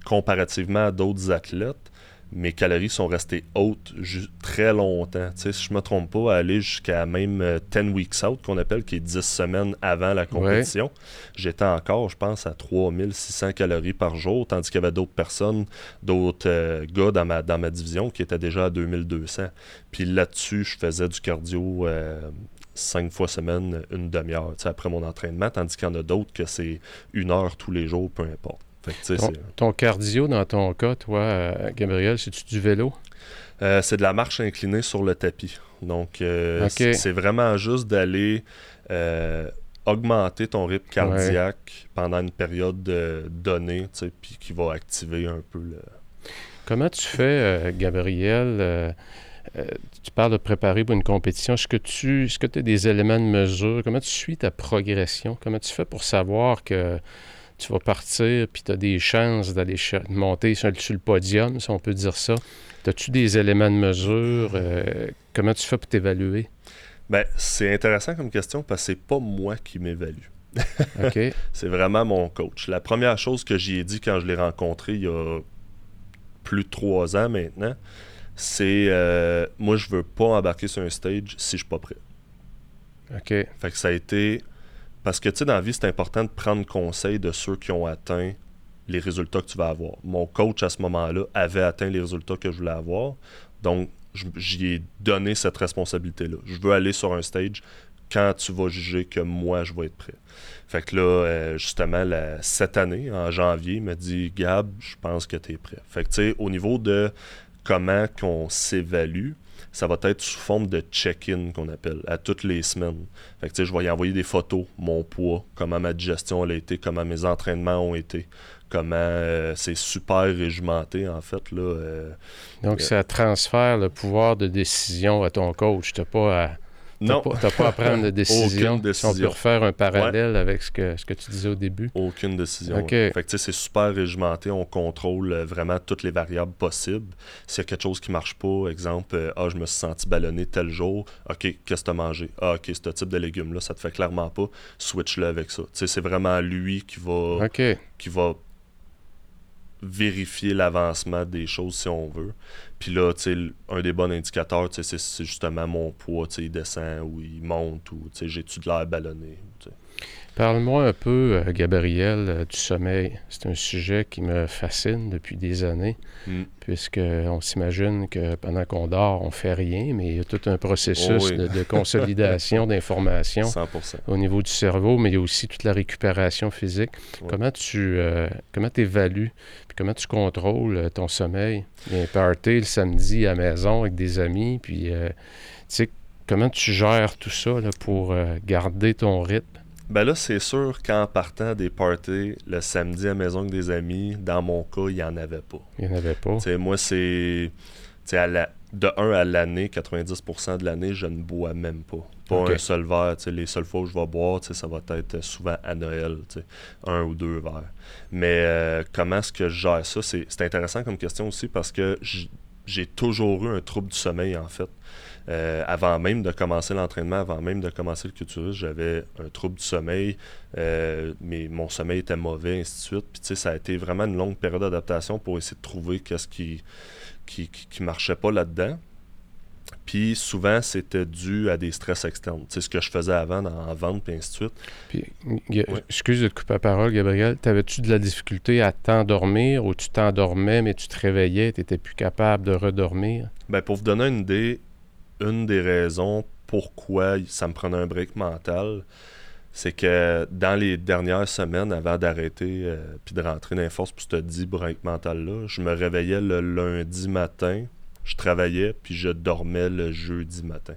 comparativement à d'autres athlètes, mes calories sont restées hautes très longtemps. si je me trompe pas, aller jusqu'à même 10 euh, weeks out, qu'on appelle, qui est 10 semaines avant la compétition, j'étais encore, je pense, à 3600 calories par jour, tandis qu'il y avait d'autres personnes, d'autres euh, gars dans ma, dans ma division qui étaient déjà à 2200. Puis là-dessus, je faisais du cardio. Euh, cinq fois semaine, une demi-heure après mon entraînement, tandis qu'il y en a d'autres que c'est une heure tous les jours, peu importe ton, cardio, dans ton cas, toi, euh, Gabriel, c'est-tu du vélo? Euh, c'est de la marche inclinée sur le tapis. Donc, euh, c'est vraiment juste d'aller augmenter ton rythme cardiaque pendant une période donnée, puis qui va activer un peu le... Comment tu fais, Gabriel? tu parles de préparer pour une compétition. Est-ce que tu est-ce que tu as des éléments de mesure? Comment tu suis ta progression? Comment tu fais pour savoir que tu vas partir, puis tu as des chances d'aller monter sur, le podium, si on peut dire ça. As-tu des éléments de mesure? Euh, comment tu fais pour t'évaluer? Ben, c'est intéressant comme question parce que c'est pas moi qui m'évalue. (laughs) C'est vraiment mon coach. La première chose que j'y ai dit quand je l'ai rencontré il y a plus de trois ans maintenant, c'est euh, moi je veux pas embarquer sur un stage si je suis pas prêt. OK. Fait que ça a été parce que, tu sais, dans la vie, c'est important de prendre conseil de ceux qui ont atteint les résultats que tu vas avoir. Mon coach, à ce moment-là, avait atteint les résultats que je voulais avoir. Donc, j'y ai donné cette responsabilité-là. Je veux aller sur un stage quand tu vas juger que moi, je vais être prêt. Fait que là, euh, justement, cette année, en janvier, il m'a dit Gab, je pense que tu es prêt. Fait que, tu sais, au niveau de comment qu'on s'évalue, ça va être sous forme de check-in qu'on appelle, à toutes les semaines. Fait que, je vais y envoyer des photos, mon poids, comment ma digestion a été, comment mes entraînements ont été, comment euh, c'est super régimenté, en fait. Là, euh, Donc, ça transfère le pouvoir de décision à ton coach. Tu pas à non. Tu n'as pas à prendre de décision. Aucune décision. Si on peut refaire un parallèle avec ce que, ce que tu disais au début. Aucune décision. Fait que c'est super régimenté. On contrôle euh, vraiment toutes les variables possibles. S'il y a quelque chose qui marche pas, exemple, euh, ah, je me suis senti ballonné tel jour, OK, qu'est-ce que tu as mangé? Ah, OK, ce type de légumes-là, ça te fait clairement pas. Switch-le avec ça. c'est vraiment lui qui va, qui va vérifier l'avancement des choses si on veut. Puis là, tu sais, un des bons indicateurs, c'est justement mon poids, tu sais, il descend ou il monte ou, tu sais, j'ai-tu de l'air ballonné. Parle-moi un peu, euh, Gabriel, euh, du sommeil. C'est un sujet qui me fascine depuis des années, Mm. puisqu'on s'imagine que pendant qu'on dort, on fait rien, mais il y a tout un processus Oh oui. de, de consolidation (laughs) d'informations 100%. au niveau du cerveau, mais il y a aussi toute la récupération physique. Ouais. Comment tu euh, comment évalues, comment tu contrôles euh, ton sommeil? Il y a un party le samedi à la maison avec des amis, puis euh, tu sais, comment tu gères tout ça là, pour euh, garder ton rythme? Ben là, c'est sûr qu'en partant des parties le samedi à la maison avec des amis, dans mon cas, il n'y en avait pas. Il n'y en avait pas. Moi, c'est. la- De 1 à l'année, 90% de l'année, je ne bois même pas. Pas un seul verre. Les seules fois où je vais boire, ça va être souvent à Noël. Un ou deux verres. Mais euh, comment est-ce que je gère ça? C'est intéressant comme question aussi parce que j'ai toujours eu un trouble du sommeil, en fait. Euh, avant même de commencer l'entraînement, avant même de commencer le culturisme, j'avais un trouble du sommeil, euh, mais mon sommeil était mauvais, ainsi de suite. Puis tu sais, ça a été vraiment une longue période d'adaptation pour essayer de trouver qu'est-ce qui, qui, qui, qui marchait pas là-dedans. Puis souvent, c'était dû à des stress externes. Sais, ce que je faisais avant dans, en vente, puis ainsi de suite. Puis, excuse de te couper la parole, Gabriel. T'avais-tu de la difficulté à t'endormir ou tu t'endormais, mais tu te réveillais, tu n'étais plus capable de redormir? Ben, pour vous donner une idée, une des raisons pourquoi ça me prenait un break mental, c'est que dans les dernières semaines, avant d'arrêter euh, puis de rentrer dans les forces pour ce dit break mental-là, je me réveillais le lundi matin, je travaillais, puis je dormais le jeudi matin.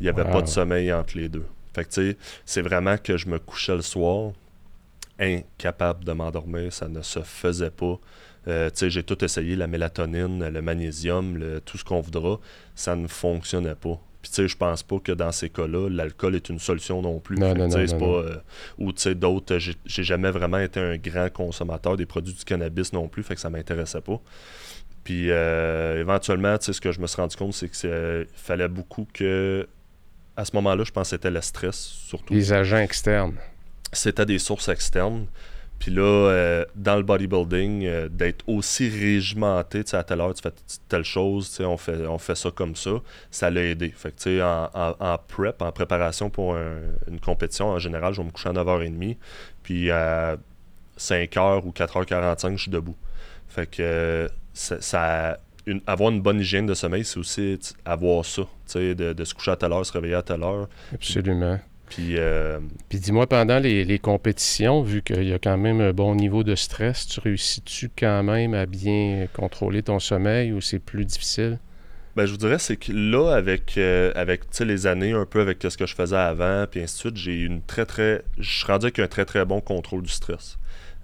Il n'y avait pas de sommeil entre les deux. Fait que, tu sais, c'est vraiment que je me couchais le soir, incapable de m'endormir, ça ne se faisait pas. Euh, tu sais, j'ai tout essayé, la mélatonine, le magnésium, le- tout ce qu'on voudra, ça ne fonctionnait pas. Puis tu sais, je pense pas que dans ces cas-là, l'alcool est une solution non plus. Non, non, pas, euh, ou tu sais, d'autres, j'ai j'ai jamais vraiment été un grand consommateur des produits du cannabis non plus, fait que ça m'intéressait pas. Puis euh, éventuellement, tu sais, ce que je me suis rendu compte, c'est qu'il fallait beaucoup que. À ce moment-là, je pense que c'était le stress, surtout Les agents externes. c'était des sources externes. Puis là, euh, dans le bodybuilding, euh, d'être aussi régimenté, tu sais, à telle heure, tu fais telle chose, tu sais, on fait, on fait ça comme ça, ça l'a aidé. Fait que, tu sais, en, en, en prep, en préparation pour un- une compétition, en général, je vais me coucher à 9h30, puis à 5h ou 4h45, je suis debout. Fait que ça, ça- une- avoir une bonne hygiène de sommeil, c'est aussi avoir ça, tu sais, de, de se coucher à telle heure, se réveiller à telle heure. Absolument. Puis, euh, Puis dis-moi, pendant les, les compétitions, vu qu'il y a quand même un bon niveau de stress, tu réussis-tu quand même à bien contrôler ton sommeil ou c'est plus difficile? Ben, je vous dirais, c'est que là, avec, euh, avec les années, un peu avec ce que je faisais avant, puis ainsi de suite, j'ai une très, très. Je suis rendu avec un très, très bon contrôle du stress.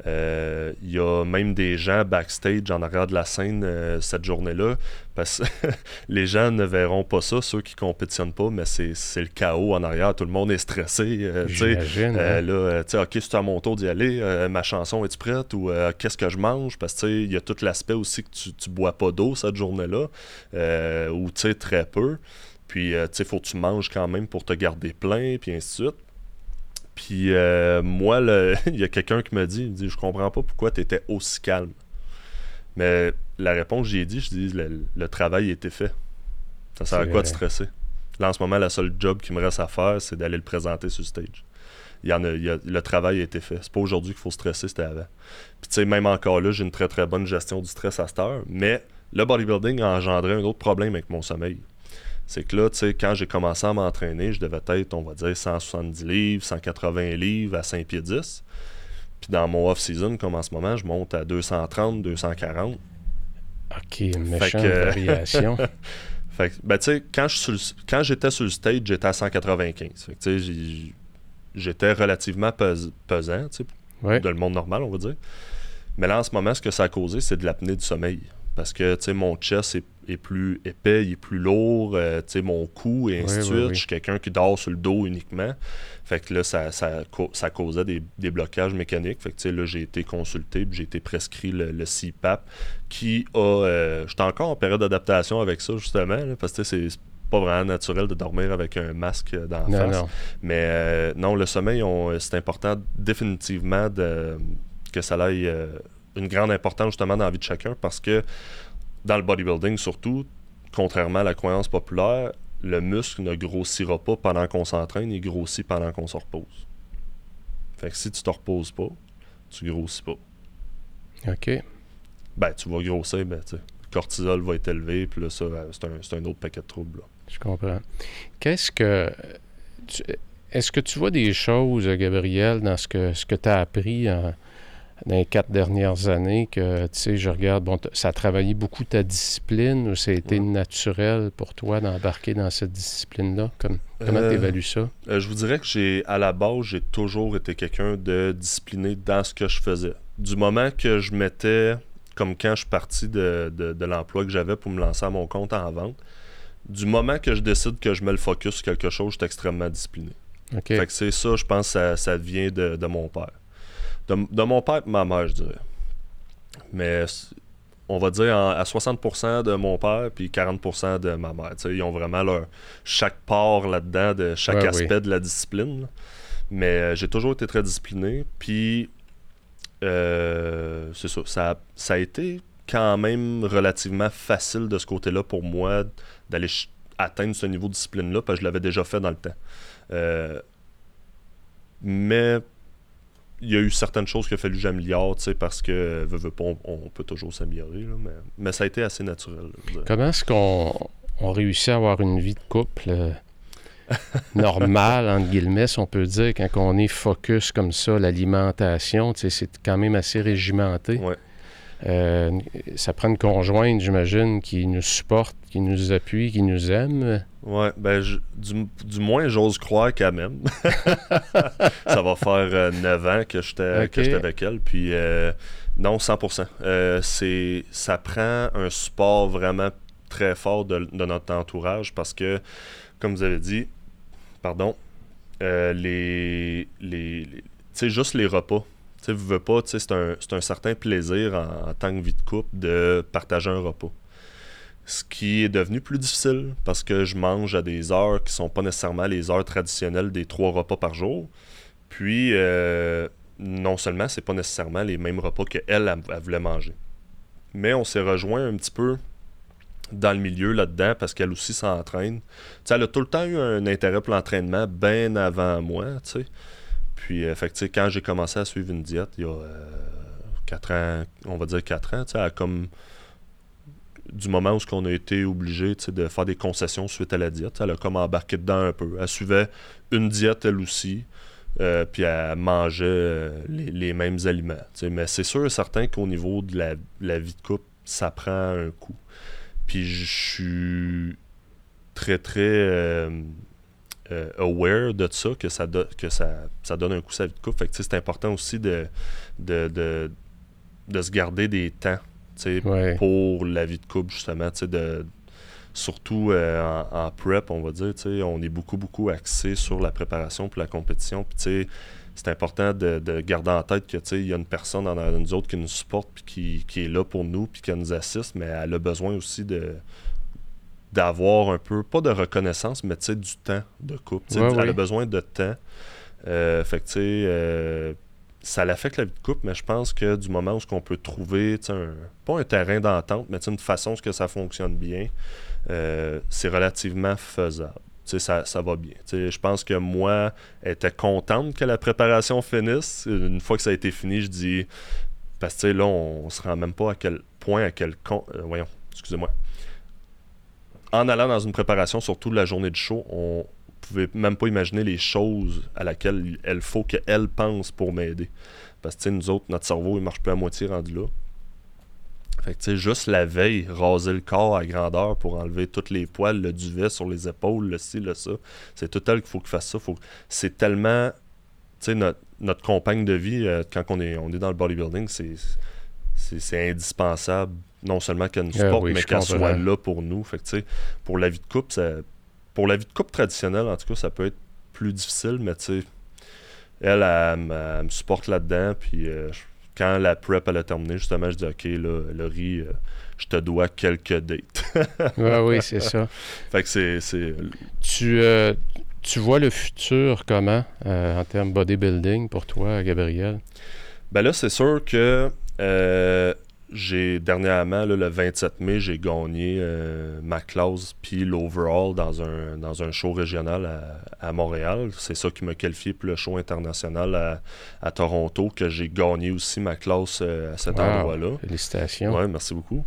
Euh, Il y a même des gens backstage en arrière de la scène euh, cette journée-là, parce que (laughs) les gens ne verront pas ça, ceux qui compétitionnent pas, mais c'est le chaos en arrière. Tout le monde est stressé. euh, tu sais. J'imagine. Hein? là, tu sais, ok, c'est à mon tour d'y aller. ma chanson, est prête? Ou qu'est-ce que je mange? Parce que, il y a tout l'aspect aussi que tu, tu bois pas d'eau cette journée-là, ou, tu sais, très peu. Puis, tu sais, faut que tu manges quand même pour te garder plein, puis ainsi de suite. Puis, euh, moi, (laughs) il y a quelqu'un qui me dit, il dit, je comprends pas pourquoi tu étais aussi calme. Mais la réponse, j'ai dit, je dis, le, le travail était fait. Ça sert à quoi de stresser? Là, en ce moment, la seule job qui me reste à faire, c'est d'aller le présenter sur le stage. Il y en a, il y a- le travail a été fait. C'est pas aujourd'hui qu'il faut stresser, c'était avant. Puis tu sais, même encore là, j'ai une très très bonne gestion du stress à cette heure. Mais le bodybuilding a engendré un autre problème avec mon sommeil. C'est que là, tu sais, quand j'ai commencé à m'entraîner, je devais être, on va dire, 170 livres, 180 livres à 5 pieds 10. Puis dans mon off-season, comme en ce moment, je monte à 230, 240. OK, une méchante que- (laughs) variation. Fait que, ben, tu sais, quand, je suis sur le- quand j'étais sur le stage, j'étais à 195. Fait que, tu sais, j'ai- j'étais relativement pes- pesant, tu sais, Ouais. de le monde normal, on va dire. Mais là, en ce moment, ce que ça a causé, c'est de l'apnée du sommeil. Parce que, tu sais, mon chest est, est plus épais, il est plus lourd, euh, tu sais, mon cou, et ainsi de oui, suite. oui. Je suis quelqu'un qui dort sur le dos uniquement. Fait que là, ça, ça, causait des, des blocages mécaniques. Fait que, tu sais, là, j'ai été consulté, puis j'ai été prescrit le, le CPAP, qui a... euh, J'étais encore en période d'adaptation avec ça, justement, là, parce que, c'est pas vraiment naturel de dormir avec un masque dans la Non, face. non. Mais euh, non, le sommeil, c'est important définitivement de, que ça aille euh, une grande importance justement dans la vie de chacun parce que dans le bodybuilding surtout, contrairement à la croyance populaire, le muscle ne grossira pas pendant qu'on s'entraîne, il grossit pendant qu'on se repose. Fait que si tu te reposes pas, tu grossis pas. OK. Ben, tu vas grossir, ben, tu sais, le cortisol va être élevé, puis là, ça, euh, c'est un, un autre paquet de troubles. là. Je comprends. Qu'est-ce que. Est-ce que tu vois des choses, Gabriel, dans ce que, ce que tu as appris en- dans les quatre dernières années que, tu sais, je regarde, bon, ça a travaillé beaucoup ta discipline ou ça a été Ouais. naturel pour toi d'embarquer dans cette discipline-là? Comme, comment Euh, tu évalues ça? Euh, je vous dirais que j'ai, à la base, j'ai toujours été quelqu'un de discipliné dans ce que je faisais. Du moment que je mettais, comme quand je suis parti de, de- de l'emploi que j'avais pour me lancer à mon compte en vente, du moment que je décide que je mets le focus sur quelque chose, je suis extrêmement discipliné. OK. Fait que c'est ça, je pense, ça, ça vient de, de mon père. De, de mon père et de ma mère, je dirais. Mais on va dire en- à 60% de mon père puis 40% de ma mère. Ils ont vraiment leur chaque part là-dedans de chaque Ouais, aspect de la discipline. là. Mais euh, j'ai toujours été très discipliné. Puis euh, c'est ça, ça. a- Ça a été quand même relativement facile de ce côté-là pour moi d'aller atteindre ce niveau de discipline-là parce que je l'avais déjà fait dans le temps. Euh, mais il y a eu certaines choses qu'il a fallu que j'améliore, parce que, veux, veux pas, on, on peut toujours s'améliorer, là, mais, mais ça a été assez naturel. là. Comment est-ce qu'on on réussit à avoir une vie de couple euh, (laughs) normale, entre guillemets, si on peut dire, quand on est focus comme ça, l'alimentation, c'est quand même assez régimenté. Ouais. Euh, ça prend une conjointe, j'imagine, qui nous supporte, qui nous appuie, qui nous aime. Ouais, ben, je- du, du moins, j'ose croire qu'elle m'aime. (laughs) ça va faire euh, 9 ans que j'étais avec elle, puis euh, non, 100%. Euh, c'est, ça prend un support vraiment très fort de, de notre entourage parce que, comme vous avez dit, pardon, euh, les, les, les- tu sais, juste les repas. Tu veux pas, c'est un, un certain plaisir en, tant que vie de couple de partager un repas. Ce qui est devenu plus difficile parce que je mange à des heures qui sont pas nécessairement les heures traditionnelles des trois repas par jour. Puis, euh, non seulement c'est pas nécessairement les mêmes repas qu'elle, elle, voulait manger. Mais on s'est rejoint un petit peu dans le milieu là-dedans parce qu'elle aussi s'entraîne. Elle a tout le temps eu un intérêt pour l'entraînement bien avant moi, tu sais. Puis, euh, fait que, quand j'ai commencé à suivre une diète, il y a 4 ans, on va dire 4 ans, a comme du moment où qu'on a été obligé de faire des concessions suite à la diète, elle a comme embarqué dedans un peu. Elle suivait une diète elle aussi, euh, puis elle mangeait euh, les, mêmes aliments. Mais c'est sûr et certain qu'au niveau de la, la vie de couple, ça prend un coup. Puis je suis très très euh, aware de ça, que ça, do- que ça, ça donne un coup sa vie de couple. Fait que c'est important aussi de, de, de, de se garder des temps. Ouais. pour la vie de couple, justement, de surtout euh, en, en prep, on va dire, on est beaucoup, beaucoup axé sur la préparation pour la compétition. Puis, c'est important de, de garder en tête que, il y a une personne en nous autres qui nous supporte, puis qui, qui est là pour nous, puis qui nous assiste, mais elle a besoin aussi de d'avoir un peu, pas de reconnaissance, mais tu sais, du temps de couple. Ouais, elle a besoin de temps. Euh, fait que, tu sais, euh, ça l'affecte la vie de couple, mais je pense que du moment où ce qu'on peut trouver, un, pas un terrain d'entente, mais une façon ce que ça fonctionne bien, euh, c'est relativement faisable. Ça, ça va bien. Je pense que moi, elle était contente que la préparation finisse. Une fois que ça a été fini, je dis, parce que là, on, se rend même pas à quel point, à quel con, voyons, excusez-moi. En allant dans une préparation, surtout la journée de show, on pouvait même pas imaginer les choses à laquelle il faut qu'elle pense pour m'aider. Parce que nous autres, notre cerveau, il marche plus à moitié rendu là. Fait que juste la veille, raser le corps à grandeur pour enlever tous les poils, le duvet sur les épaules, le ci, le ça. C'est tout elle qu'il faut qu'il fasse ça. C'est tellement. Tu sais, notre, compagne de vie, euh, quand on est, on est dans le bodybuilding, c'est indispensable. Non seulement qu'elle nous supporte, oui, mais qu'elle soit là pour nous. Fait que tu sais, pour la vie de couple, ça, pour la vie de couple traditionnelle, en tout cas, ça peut être plus difficile, mais tu sais, elle, elle, elle me- elle me supporte là-dedans. Puis euh, quand la prep elle a terminé, justement, je dis OK, là, Laurie, euh, je te dois quelques dates. Ouais, oui, c'est ça. (laughs) fait que c'est. c'est Tu, euh, tu vois le futur comment euh, en termes bodybuilding pour toi, Gabriel? Ben là, c'est sûr que Euh, j'ai dernièrement, le 27 mai, j'ai gagné euh, ma classe puis l'overall dans un, dans un show régional à, Montréal. C'est ça qui m'a qualifié pour le show international à, Toronto, que j'ai gagné aussi ma classe à cet endroit-là. Félicitations. Oui, merci beaucoup.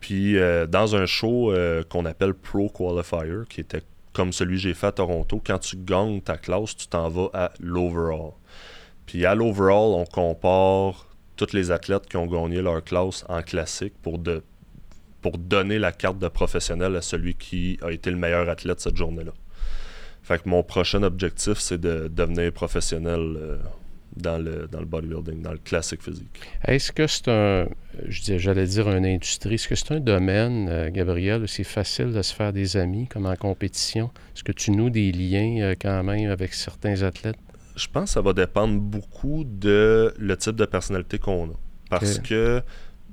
Puis dans un show qu'on appelle Pro Qualifier, qui était comme celui que j'ai fait à Toronto, quand tu gagnes ta classe, tu t'en vas à l'overall. Puis à l'overall, on compare tous les athlètes qui ont gagné leur classe en classique pour, de, pour donner la carte de professionnel à celui qui a été le meilleur athlète cette journée-là. Fait que mon prochain objectif, c'est de devenir professionnel euh, dans le, dans le bodybuilding, dans le classique physique. Est-ce que c'est un, j'allais dire une industrie, est-ce que c'est un domaine, euh, Gabriel, c'est facile de se faire des amis comme en compétition? Est-ce que tu noues des liens euh, quand même avec certains athlètes? Je pense que ça va dépendre beaucoup de le type de personnalité qu'on a. Parce que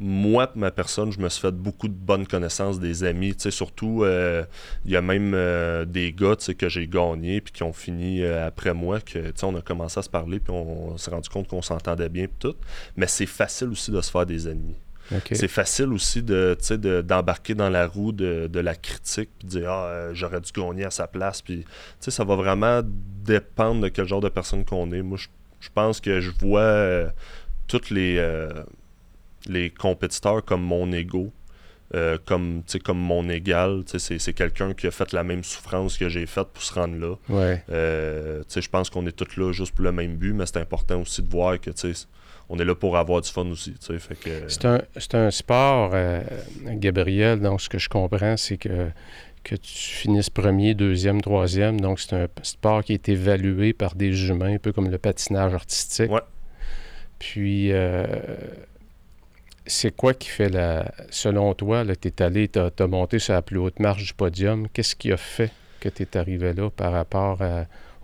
moi, ma personne, je me suis fait beaucoup de bonnes connaissances, des amis. Tu sais, surtout, euh, il y a même euh, des gars tu sais, que j'ai gagnés puis qui ont fini euh, après moi. que tu sais, On a commencé à se parler puis on, s'est rendu compte qu'on s'entendait bien tout. Mais c'est facile aussi de se faire des ennemis. C'est facile aussi de, d'embarquer dans la roue de, la critique puis de dire Ah, j'aurais dû gagner à sa place. Puis, ça va vraiment dépendre de quel genre de personne qu'on est. Moi, je pense que je vois toutes les les compétiteurs comme mon ego, euh, comme, comme mon égal. C'est quelqu'un qui a fait la même souffrance que j'ai faite pour se rendre là. Ouais. Euh, je pense qu'on est tous là juste pour le même but, mais c'est important aussi de voir que on est là pour avoir du fun aussi. C'est un, un, sport, euh, Gabriel, donc ce que je comprends, c'est que que tu finisses premier, deuxième, troisième. Donc, c'est un sport qui est évalué par des humains, un peu comme le patinage artistique. Ouais. Puis, c'est quoi qui fait la. Selon toi, tu es allé, tu as, monté sur la plus haute marche du podium. Qu'est-ce qui a fait que tu es arrivé là par rapport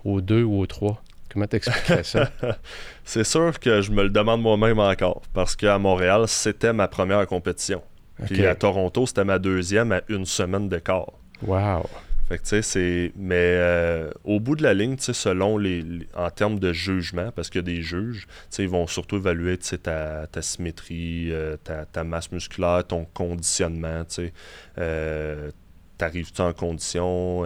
aux deux ou aux trois? Comment t'expliquerais ça? (laughs) c'est sûr que je me le demande moi-même encore. Parce qu'à Montréal, c'était ma première compétition. Puis à Toronto, c'était ma deuxième à une semaine d'écart. Wow! Fait que, tu sais, c'est. Mais euh, au bout de la ligne, tu sais, selon les, En termes de jugement, parce qu'il y a des juges, tu sais, ils vont surtout évaluer, tu sais, ta, ta symétrie, euh, ta, ta, masse musculaire, ton conditionnement, tu sais. Euh, t'arrives-tu en condition?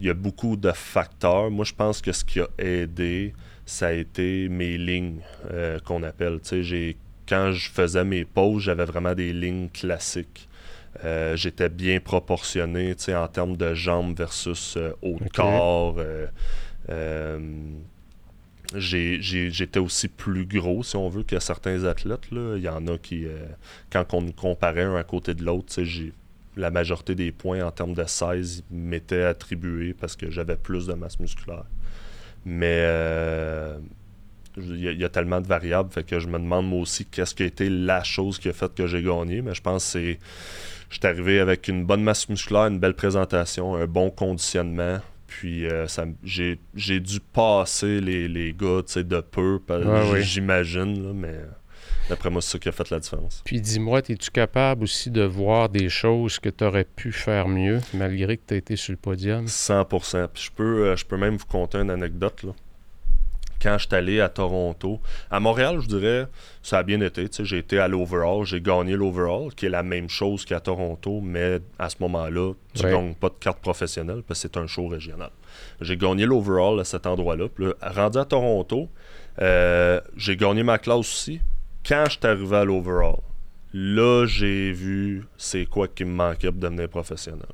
Il y a beaucoup de facteurs. Moi, je pense que ce qui a aidé, ça a été mes lignes qu'on appelle. Tu sais, quand je faisais mes pauses, j'avais vraiment des lignes classiques. Euh, j'étais bien proportionné en termes de jambes versus euh, haut de corps. Euh, j'étais aussi plus gros, si on veut, que certains athlètes. Là. Il y en a qui, quand on nous comparait un à côté de l'autre, la majorité des points en termes de size m'étaient attribués parce que j'avais plus de masse musculaire. Mais il y, a tellement de variables, fait que je me demande moi aussi qu'est-ce qui a été la chose qui a fait que j'ai gagné. Mais je pense que c'est je suis arrivé avec une bonne masse musculaire, une belle présentation, un bon conditionnement. Puis euh, j'ai, dû passer les, les gars de peu, j'imagine, mais d'après moi, c'est ça qui a fait la différence. Puis dis-moi, es-tu capable aussi de voir des choses que tu aurais pu faire mieux, malgré que tu as été sur le podium? 100%. Puis je peux, euh, je peux même vous conter une anecdote. Là quand je suis allé à Toronto. À Montréal, je dirais, ça a bien été. J'ai été à l'overall, j'ai gagné l'overall, qui est la même chose qu'à Toronto, mais à ce moment-là, tu ne gagnes pas de carte professionnelle parce que c'est un show régional. J'ai gagné l'overall à cet endroit-là. Puis rendu à Toronto, euh, j'ai gagné ma classe aussi. Quand je suis arrivé à l'overall, là, j'ai vu c'est quoi qui me manquait pour devenir professionnel.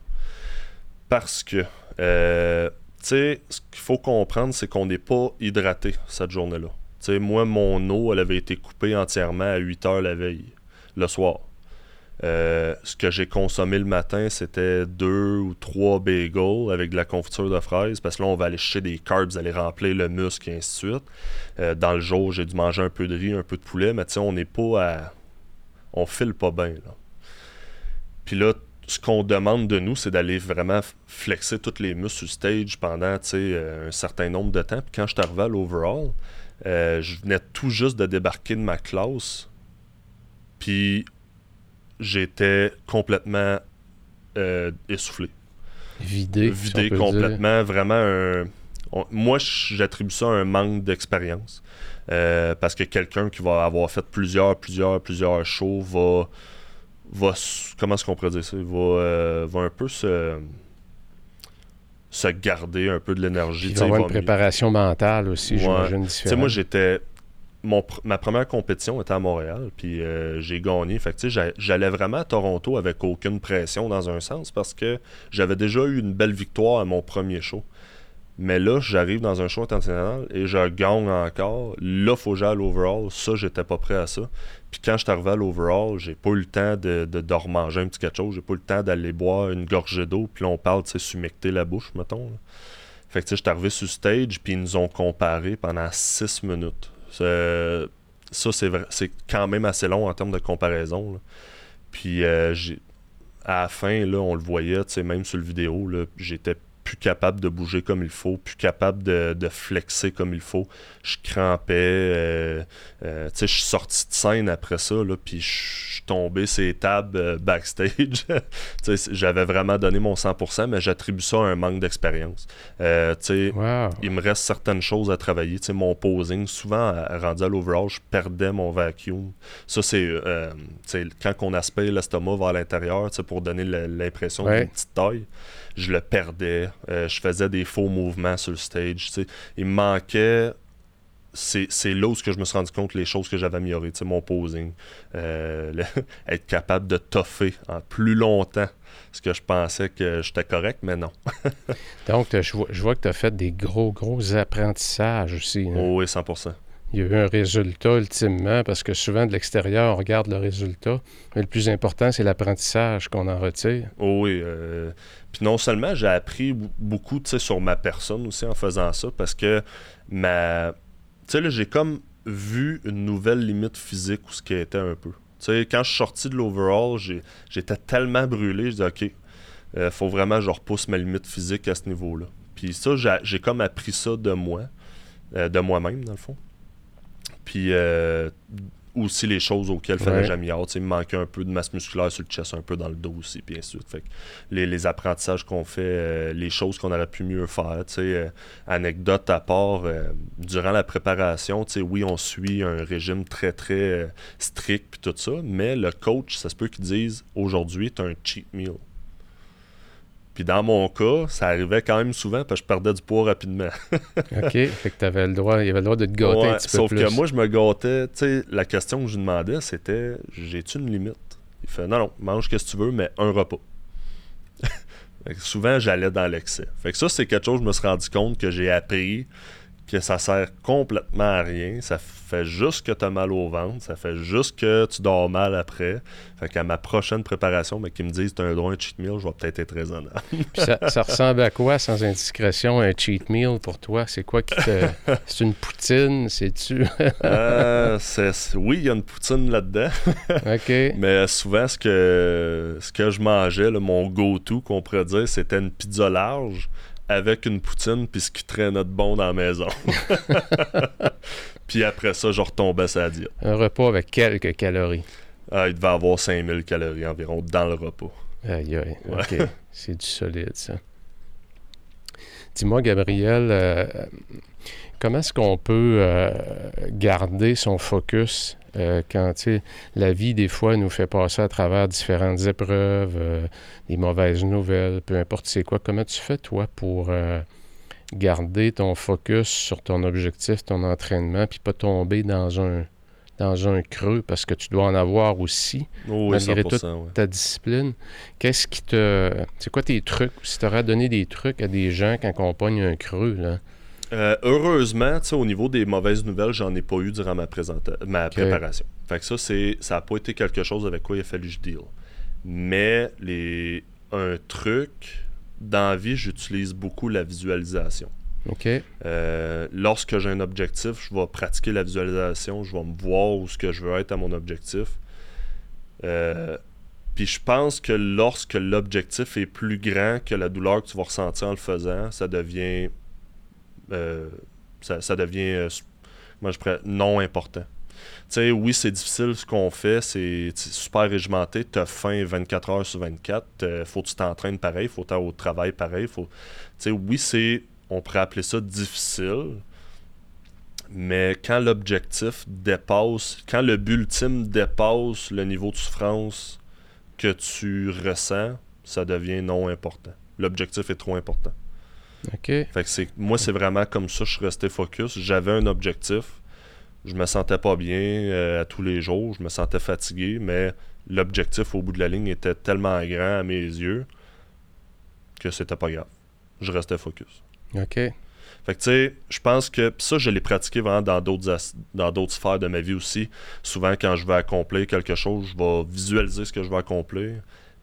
Parce que euh, sais, ce qu'il faut comprendre, c'est qu'on n'est pas hydraté cette journée-là. Tu moi, mon eau, elle avait été coupée entièrement à 8 heures la veille, le soir. Euh, ce que j'ai consommé le matin, c'était deux ou trois bagels avec de la confiture de fraises, parce que là, on va aller chercher des carbs, aller remplir le muscle et ainsi de suite. Euh, dans le jour, j'ai dû manger un peu de riz, un peu de poulet, mais tu on n'est pas à. On file pas bien, là. Puis là, ce qu'on demande de nous, c'est d'aller vraiment flexer tous les muscles sur stage pendant euh, un certain nombre de temps. Puis quand je suis à l'overall, je venais tout juste de débarquer de ma classe. Puis j'étais complètement euh, essoufflé. Vidé. Vidé complètement. Vraiment un. moi, j'attribue ça à un manque d'expérience. Euh, parce que quelqu'un qui va avoir fait plusieurs, plusieurs, plusieurs shows va. va comment est-ce qu'on pourrait dire ça? Il va, euh, va un peu se. se garder un peu de l'énergie. Il va avoir une préparation mentale aussi, j'imagine, différente. Moi, j'étais ma première compétition était à Montréal, puis euh, j'ai gagné. Fait j'allais vraiment à Toronto avec aucune pression dans un sens parce que j'avais déjà eu une belle victoire à mon premier show. Mais là, j'arrive dans un show international et je gagne encore. Là, faut que j'aille à l'overall. Ça, j'étais pas prêt à ça. Puis quand je suis à l'overall, j'ai pas eu le temps de, de, un petit quelque chose. J'ai pas eu le temps d'aller boire une gorgée d'eau. Puis là, on parle, de s'humecter la bouche, mettons. Fait que, tu sais, je suis arrivé sur stage, puis ils nous ont comparé pendant six minutes. Ça, c'est quand même assez long en termes de comparaison. Puis euh, à la fin, là, on le voyait, même sur le vidéo, j'étais plus capable de bouger comme il faut, plus capable de, de flexer comme il faut. Je crampais. Euh, euh, tu sais, je suis sorti de scène après ça, là, puis je suis tombé ces tables euh, backstage. (laughs) J'avais vraiment donné mon 100%, mais j'attribue ça à un manque d'expérience. Euh, wow. Il me reste certaines choses à travailler. sais mon posing, souvent, rendu à l'overall, je perdais mon vacuum. Ça, c'est quand on aspire l'estomac vers l'intérieur pour donner l'impression d'une petite taille je le perdais. Euh, je faisais des faux mouvements sur le stage. Il me manquait. C'est là où je me suis rendu compte les choses que j'avais améliorées, mon posing. Euh, (laughs) être capable de toffer en plus longtemps ce que je pensais que j'étais correct, mais non. (laughs) Donc, je vois, que tu as fait des gros, gros apprentissages aussi. Hein. Oh oui, 100% il y a eu un résultat ultimement, parce que souvent de l'extérieur, on regarde le résultat, mais le plus important, c'est l'apprentissage qu'on en retire. Oh oui. Euh, puis non seulement j'ai appris beaucoup sur ma personne aussi en faisant ça, parce que ma. Tu sais, là, j'ai comme vu une nouvelle limite physique où ce qui était un peu. Tu sais, quand je suis sorti de l'overall, j'étais tellement brûlé, je dis OK, euh, faut vraiment que je repousse ma limite physique à ce niveau-là. Puis ça, j'ai comme appris ça de moi, euh, de moi-même, dans le fond. Puis euh, aussi les choses auxquelles il fallait jamais Il me manquait un peu de masse musculaire sur le chest, un peu dans le dos aussi, puis ainsi de suite. Fait les, apprentissages qu'on fait, euh, les choses qu'on aurait pu mieux faire. Euh, anecdote à part, durant la préparation, oui, on suit un régime très, très strict, puis tout ça, mais le coach, ça se peut qu'il dise aujourd'hui, tu as un cheat meal. Puis dans mon cas, ça arrivait quand même souvent parce que je perdais du poids rapidement. (laughs) OK. Fait que avais le droit, il avait le droit de te gâter un petit peu plus. Sauf que moi, je me gâtais. Tu sais, la question que je lui demandais, c'était J'ai-tu une limite? Il fait Non, non, mange ce que tu veux, mais un repas. (laughs) souvent, j'allais dans l'excès. Fait que ça, c'est quelque chose que je me suis rendu compte que j'ai appris que ça sert complètement à rien. Ça fait juste que tu as mal au ventre, ça fait juste que tu dors mal après. Fait qu'à ma prochaine préparation, mais qu'ils me disent tu as un droit à un cheat meal, je vais peut-être être raisonnable. ça, ça, ressemble à quoi, sans indiscrétion, un cheat meal pour toi? C'est quoi qui te. (laughs) C'est une poutine, c'est-tu? euh, Oui, il y a une poutine là-dedans. (laughs) OK. Mais souvent, ce que, ce que je mangeais, mon go-to, qu'on pourrait dire, c'était une pizza large avec une poutine puis ce qui traînait de bon dans la maison. (laughs) puis après ça, je retombais sa diète. Un repas avec quelques calories. Ah, il devait avoir 5000 calories environ dans le repas. Aïe, aïe. OK. (laughs) C'est du solide, ça. Dis-moi, Gabriel, euh, comment est-ce qu'on peut euh, garder son focus euh, quand la vie, des fois, nous fait passer à travers différentes épreuves, euh, des mauvaises nouvelles, peu importe c'est quoi. Comment tu fais, toi, pour euh, garder ton focus sur ton objectif, ton entraînement, puis pas tomber dans un dans un creux? Parce que tu dois en avoir aussi oh malgré toute ta discipline. Qu'est-ce qui te c'est quoi tes trucs? Si tu aurais donné des trucs à des gens quand on pogne un creux là euh, heureusement, au niveau des mauvaises nouvelles, j'en ai pas eu durant ma, ma préparation. Fait que ça, c'est, ça n'a pas été quelque chose avec quoi il a fallu que je deal. Mais les, un truc, dans la vie, j'utilise beaucoup la visualisation. OK. Euh, lorsque j'ai un objectif, je vais pratiquer la visualisation, je vais me voir où ce que je veux être à mon objectif. Euh, puis je pense que lorsque l'objectif est plus grand que la douleur que tu vas ressentir en le faisant, ça devient euh, ça, devient euh, moi je non important. sais oui, c'est difficile ce qu'on fait, c'est super régimenté, tu as faim 24 heures sur 24, euh, faut que tu t'entraînes pareil, faut que au travail pareil. Faut... oui, c'est, on pourrait appeler ça difficile, Mais quand l'objectif dépasse, quand le but ultime dépasse le niveau de souffrance que tu ressens, ça devient non important. L'objectif est trop important. OK. Fait que c'est, moi, c'est vraiment comme ça, je suis resté focus. J'avais un objectif. Je me sentais pas bien euh, à tous les jours. Je me sentais fatigué, mais l'objectif au bout de la ligne était tellement grand à mes yeux que c'était pas grave. Je restais focus. OK. Fait que tu sais, je pense que ça, je l'ai pratiqué vraiment dans d'autres dans d'autres sphères de ma vie aussi. Souvent, quand je veux accomplir quelque chose, je vais visualiser ce que je veux accomplir,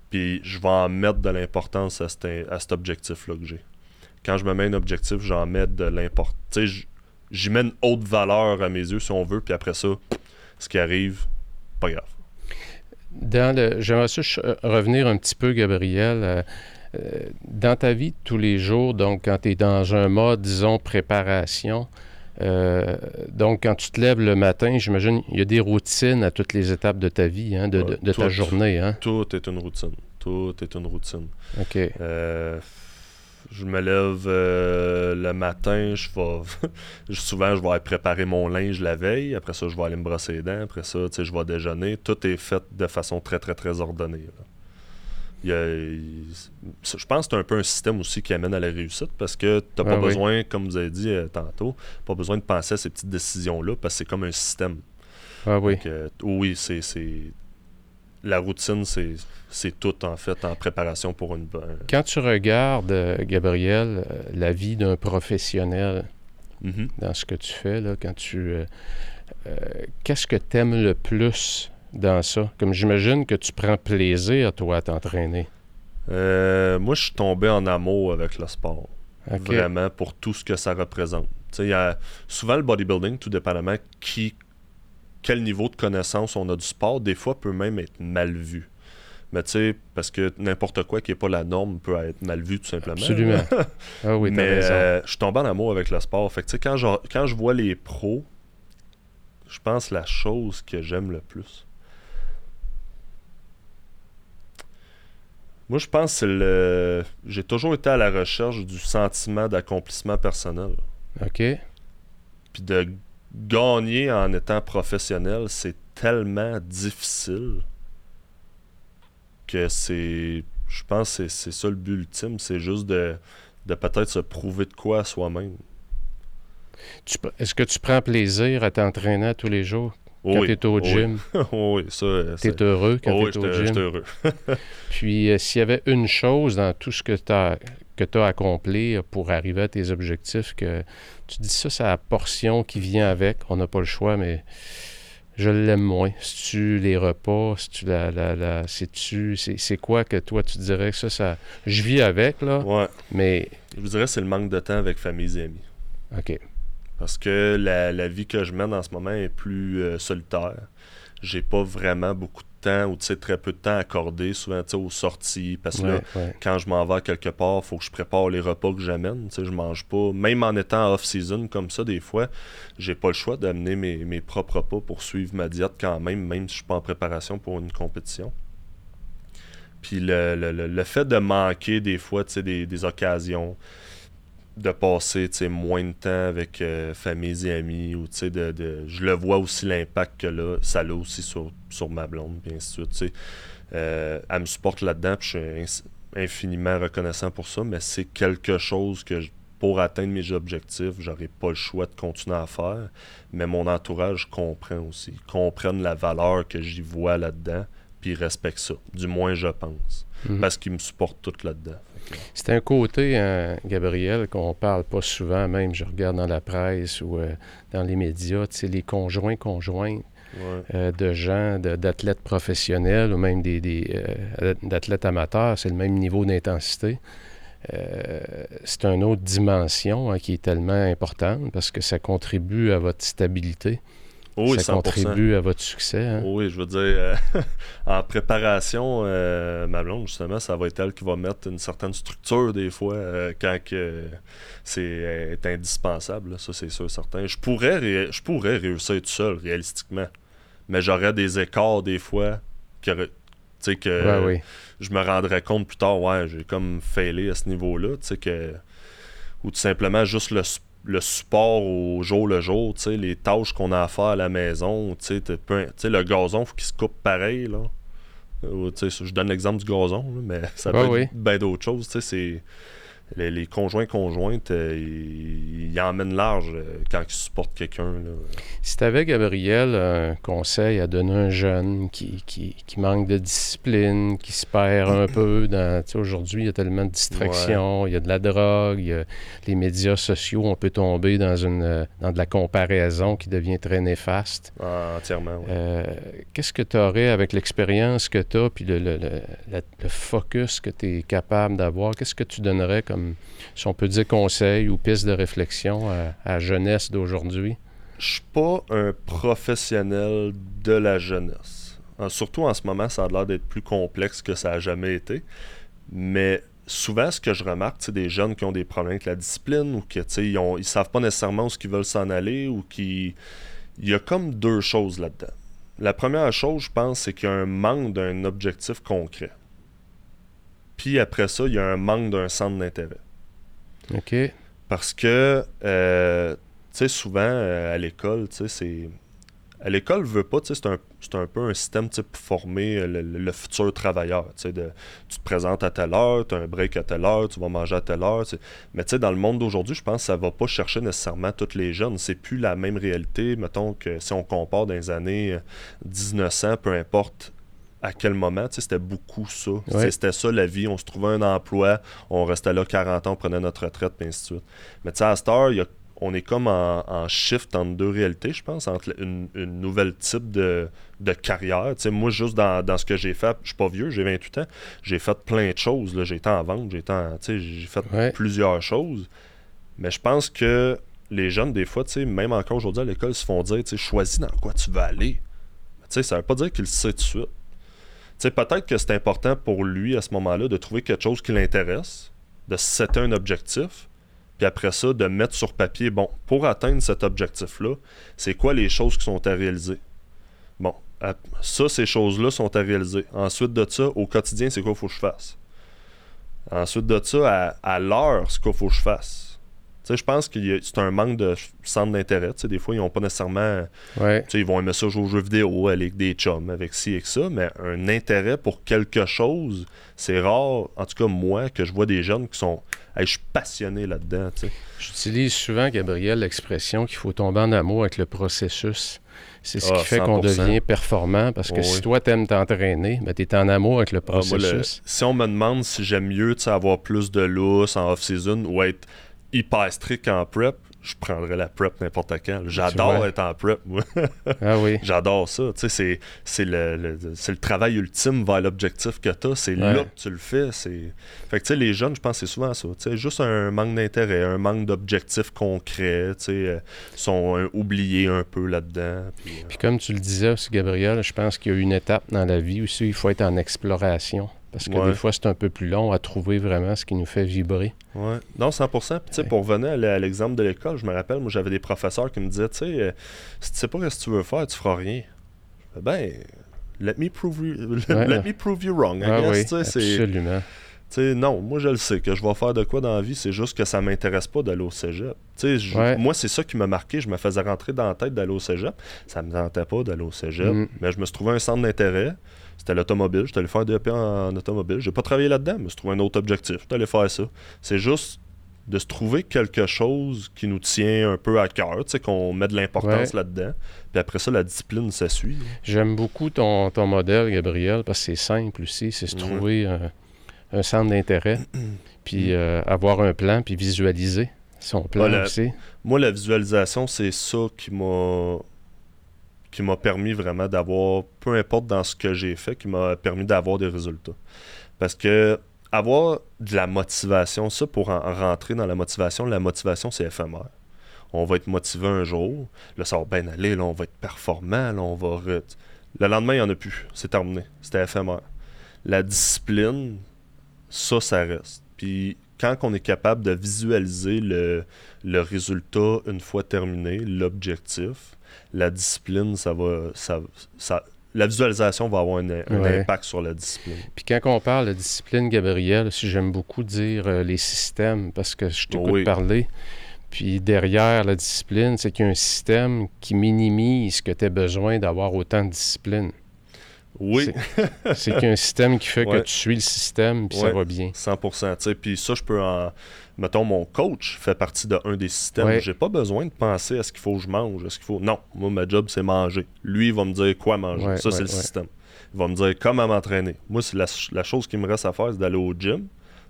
puis je vais en mettre de l'importance à cet, à cet objectif-là que j'ai. Quand je me mets un objectif, j'en mets de l'importance. Tu sais, j- j'y mets une haute valeur à mes yeux, si on veut, puis après ça, ce qui arrive, pas grave. Dans le, j'aimerais euh, revenir un petit peu, Gabriel. euh, euh, dans ta vie de tous les jours, donc quand tu es dans un mode, disons, préparation, euh, donc quand tu te lèves le matin, j'imagine il y a des routines à toutes les étapes de ta vie, hein, de, de ta tout. journée. Hein? Tout est une routine. Tout est une routine. OK. Euh, je me lève euh, le matin, je vais (laughs) souvent je vais aller préparer mon linge la veille, après ça je vais aller me brosser les dents, après ça tu sais, je vais déjeuner, tout est fait de façon très très très ordonnée. là. Il y a- il- je pense que c'est un peu un système aussi qui amène à la réussite parce que tu n'as pas Ah oui. besoin, comme vous avez dit euh, tantôt, pas besoin de penser à ces petites décisions-là parce que c'est comme un système. Ah oui. Donc, euh, oui, c'est, c'est- La routine, c'est, c'est tout en fait en préparation pour une bonne. Quand tu regardes, euh, Gabriel, euh, la vie d'un professionnel Mhm. dans ce que tu fais, là, quand tu... euh, euh, Qu'est-ce que tu aimes le plus dans ça? Comme j'imagine que tu prends plaisir, toi, à t'entraîner. Euh, moi, je suis tombé en amour avec le sport. Vraiment, pour tout ce que ça représente. Il y a souvent le bodybuilding, tout dépendamment qui, quel niveau de connaissance on a du sport, des fois peut même être mal vu. Mais tu sais, parce que n'importe quoi qui n'est pas la norme peut être mal vu tout simplement. Absolument. (laughs) Ah oui, Mais euh, je tombé en amour avec le sport. Fait que tu sais, quand je, quand je vois les pros, je pense la chose que j'aime le plus. Moi, je pense que le. J'ai toujours été à la recherche du sentiment d'accomplissement personnel. OK. Puis de gagner en étant professionnel, c'est tellement difficile que c'est. Je pense que c'est- ça le but ultime. C'est juste de, de peut-être se prouver de quoi à soi-même. Est-ce que tu prends plaisir à t'entraîner tous les jours? Quand oui, tu es au gym, oui. (laughs) Oui, ça. euh, tu es c'est- heureux quand oui, tu es au gym? heureux. (laughs) Puis, euh, s'il y avait une chose dans tout ce que tu as, que tu as accompli pour arriver à tes objectifs, que tu dis ça, c'est la portion qui vient avec, on n'a pas le choix, mais je l'aime moins. Si tu les repas, si tu la. la, la tu c'est, c'est quoi que toi, tu dirais que ça, ça. Je vis avec, là, Ouais. mais. Je vous dirais c'est le manque de temps avec famille et amis. OK. Parce que la, la vie que je mène en ce moment est plus euh, solitaire. J'ai pas vraiment beaucoup de temps ou très peu de temps accordé souvent tu sais, aux sorties. Parce que là, Ouais, quand je m'en vais quelque part, faut que je prépare les repas que j'amène. Tu sais, je mange pas. Même en étant off-season comme ça, des fois, j'ai pas le choix d'amener mes, mes propres repas pour suivre ma diète quand même, même si je suis pas en préparation pour une compétition. Puis le, le- le- le fait de manquer des fois tu sais, des, des occasions, de passer moins de temps avec euh, famille et amis, ou de, de- je le vois aussi l'impact que là, ça a aussi sur, sur ma blonde, puis ainsi de suite. Euh, elle me supporte là-dedans, puis je suis infiniment reconnaissant pour ça, mais c'est quelque chose que, je- pour atteindre mes objectifs, j'aurais pas le choix de continuer à faire. Mais mon entourage comprend aussi, comprennent la valeur que j'y vois là-dedans, puis ils respectent ça. Du moins, je pense. Mhm. Parce qu'ils me supportent tout là-dedans. C'est un côté, hein, Gabriel, qu'on parle pas souvent, même je regarde dans la presse ou euh, dans les médias, les conjoints conjoints ouais. euh, de gens, d'athlètes professionnels ou même des, des, euh, d'athlètes amateurs, c'est le même niveau d'intensité. C'est une autre dimension hein, qui est tellement importante parce que ça contribue à votre stabilité, oui, ça 100%. contribue à votre succès. hein? Oui, je veux dire, euh, (laughs) en préparation, euh, ma blonde, justement, ça va être elle qui va mettre une certaine structure des fois euh, quand que c'est est indispensable. là. Ça, c'est sûr, certain. Je pourrais, ré- je pourrais réussir tout seul, réalistiquement. Mais j'aurais des écarts des fois que, que Ouais, oui. je me rendrais compte plus tard, ouais, j'ai comme failé à ce niveau-là, tu sais, que. Ou tout simplement juste le, s- le support au jour le jour, les tâches qu'on a à faire à la maison, le gazon, faut qu'il se coupe pareil, là. je donne l'exemple du gazon, mais ça peut être bien d'autres choses, c'est les, conjoints conjointes, euh, ils, emmènent large euh, quand ils supportent quelqu'un. Si tu avais, Gabriel, un conseil à donner à un jeune qui, qui, manque de discipline, qui se perd un peu, dans, aujourd'hui, il y a tellement de distractions, il y a de la drogue, il y a les médias sociaux, on peut tomber dans, une, dans de la comparaison qui devient très néfaste. Ah, entièrement, euh, Qu'est-ce que tu aurais avec l'expérience que tu as, puis le, le, le focus que tu es capable d'avoir? Qu'est-ce que tu donnerais comme si on peut dire, conseil ou piste de réflexion à, la jeunesse d'aujourd'hui? Je suis pas un professionnel de la jeunesse. Surtout en ce moment, ça a l'air d'être plus complexe que ça a jamais été. Mais souvent, ce que je remarque, c'est des jeunes qui ont des problèmes avec la discipline ou qui ils, ne savent pas nécessairement où ils veulent s'en aller ou qui. Il y a comme deux choses là-dedans. La première chose, je pense, c'est qu'il y a un manque d'un objectif concret. Puis après ça, il y a un manque d'un centre d'intérêt. OK. Parce que, euh, tu sais, souvent euh, à l'école, tu sais, c'est. À l'école, veut pas, tu sais, c'est un, peu un système pour former euh, le, futur travailleur. Tu, sais, tu te présentes à telle heure, tu as un break à telle heure, tu vas manger à telle heure. Mais tu sais, dans le monde d'aujourd'hui, je pense que ça va pas chercher nécessairement tous les jeunes. C'est plus la même réalité, mettons, que si on compare dans les années 1900, peu importe à quel moment, tu sais, c'était beaucoup ça. C'était ça la vie. On se trouvait un emploi, on restait là 40 ans, on prenait notre retraite, et ainsi de suite. Mais tu sais, à Star, on est comme en, shift entre deux réalités, je pense, entre une, nouvelle type de, carrière. Tu sais, moi, juste dans, ce que j'ai fait, je suis pas vieux, j'ai 28 ans, j'ai fait plein de choses. J'ai été en vente, j'ai fait plusieurs choses. Mais je pense que les jeunes, des fois, tu sais, même encore aujourd'hui à l'école, se font dire, tu sais, choisis dans quoi tu veux aller. Tu sais, ça veut pas dire qu'ils le savent tout de suite peut-être que c'est important pour lui à ce moment-là de trouver quelque chose qui l'intéresse, de setter un objectif, puis après ça, de mettre sur papier, bon, pour atteindre cet objectif-là, c'est quoi les choses qui sont à réaliser? Bon, ça, ces choses-là sont à réaliser. Ensuite de ça, au quotidien, c'est quoi qu'il faut que je fasse? Ensuite de ça, à, à l'heure, ce qu'il faut que je fasse? Je pense que c'est un manque de centre d'intérêt. Des fois, ils n'ont pas nécessairement. Ils vont aimer ça jouer aux jeux vidéo, aller avec des chums, avec ci et ça, mais un intérêt pour quelque chose, c'est rare, en tout cas moi, que je vois des jeunes qui sont. je suis passionné là-dedans. J'utilise souvent, Gabriel, l'expression qu'il faut tomber en amour avec le processus. C'est ce qui ah, fait qu'on devient performant parce que si toi t'aimes t'entraîner, ben tu es en amour avec le ah, processus. si on me demande si j'aime mieux avoir plus de lousse en off-season ou être hyper strict en prep, je prendrais la prep n'importe quand. J'adore être en prep, moi. (laughs) ah oui. J'adore ça. Tu sais, c'est le, le, travail ultime vers l'objectif que tu as. C'est là que tu le fais. Fait que, tu sais, les jeunes, je pense c'est souvent ça. Tu sais, juste un manque d'intérêt, un manque d'objectifs concrets, tu sais, euh, sont euh, oubliés un peu là-dedans. Puis, euh, puis, comme tu le disais aussi, Gabriel, je pense qu'il y a une étape dans la vie aussi, il faut être en exploration. Parce que des fois, c'est un peu plus long à trouver vraiment ce qui nous fait vibrer. Oui. Non, 100%. Puis, pour revenir à l'exemple de l'école, je me rappelle, moi, j'avais des professeurs qui me disaient, tu sais, euh, si tu sais pas ce que tu veux faire, tu feras rien. Ben, let me prove you, (laughs) let me prove you wrong. Ah, oui, absolument. sais, non, moi je le sais que je vais faire de quoi dans la vie, c'est juste que ça m'intéresse pas d'aller au cégep. Moi, c'est ça qui m'a marqué. Je me faisais rentrer dans la tête d'aller au cégep. Ça me tentait pas d'aller au cégep, mm. mais je me suis trouvé un centre d'intérêt. C'était l'automobile. J'étais allé faire un DEP en, automobile. J'ai pas travaillé là-dedans, mais je trouvé un autre objectif. J'étais allé faire ça. C'est juste de se trouver quelque chose qui nous tient un peu à cœur, tu sais, qu'on met de l'importance là-dedans. Puis après ça, la discipline, ça suit. J'aime beaucoup ton, ton, modèle, Gabriel, parce que c'est simple aussi. C'est se trouver un, centre d'intérêt, (clears throat) puis euh, avoir un plan, puis visualiser son plan aussi. Moi, la visualisation, c'est ça qui m'a qui m'a permis vraiment d'avoir, peu importe dans ce que j'ai fait, qui m'a permis d'avoir des résultats. Parce que avoir de la motivation, ça pour rentrer dans la motivation, la motivation c'est éphémère. On va être motivé un jour, là ça va bien aller, là on va être performant, là on va... Le lendemain, il n'y en a plus, c'est terminé, c'était éphémère. La discipline, ça, ça reste. Puis quand on est capable de visualiser le, le résultat une fois terminé, l'objectif, la discipline, ça va. Ça, ça, la visualisation va avoir un, impact sur la discipline. Puis quand on parle de discipline, Gabriel, si j'aime beaucoup dire euh, les systèmes, parce que je t'écoute parler, Puis derrière la discipline, c'est qu'il y a un système qui minimise ce que tu as besoin d'avoir autant de discipline. Oui. C'est qu'il y a un système qui fait que tu suis le système, puis ça va bien. 100%. Puis ça, je peux en. Mettons, mon coach fait partie d'un des systèmes. J'ai pas besoin de penser à ce qu'il faut que je mange. ce qu'il faut. Non, moi, ma job, c'est manger. Lui, il va me dire quoi manger. ça, c'est le système. Il va me dire comment m'entraîner. Moi, c'est la, chose qui me reste à faire, c'est d'aller au gym,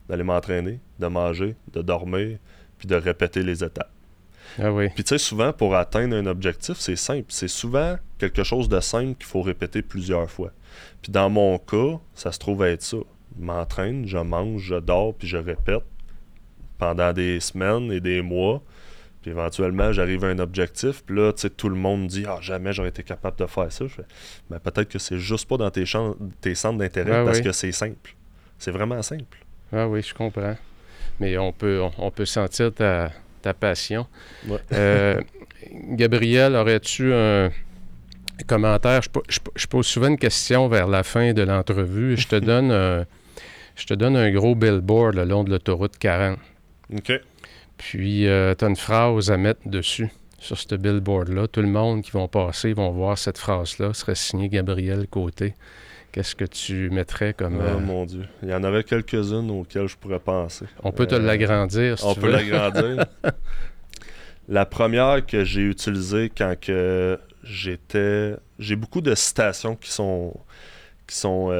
d'aller m'entraîner, de manger, de dormir, puis de répéter les étapes. Ah oui. Puis tu sais, souvent, pour atteindre un objectif, c'est simple. C'est souvent quelque chose de simple qu'il faut répéter plusieurs fois. Puis dans mon cas, ça se trouve être ça. Je m'entraîne, je mange, je dors, puis je répète pendant des semaines et des mois. Puis éventuellement, j'arrive à un objectif. Puis là, tu sais, tout le monde dit Ah, jamais j'aurais été capable de faire ça. Je fais, Mais peut-être que c'est juste pas dans tes, tes centres d'intérêt ah parce que c'est simple. C'est vraiment simple. Ah oui, je comprends. Mais on peut, on, peut sentir ta, passion. Euh, (laughs) Gabriel, aurais-tu un commentaire? Je, pose souvent une question vers la fin de l'entrevue. Je te (laughs) donne un, je te donne un gros billboard le long de l'autoroute 40. OK. Puis, euh, tu as une phrase à mettre dessus, sur ce billboard-là. Tout le monde qui vont passer vont voir cette phrase-là. serait signé Gabriel Côté. Qu'est-ce que tu mettrais comme. Oh mon Dieu. Il y en avait quelques-unes auxquelles je pourrais penser. On peut te euh, l'agrandir si On peut l'agrandir. (laughs) La première que j'ai utilisée quand que j'étais. J'ai beaucoup de citations qui sont. qui sont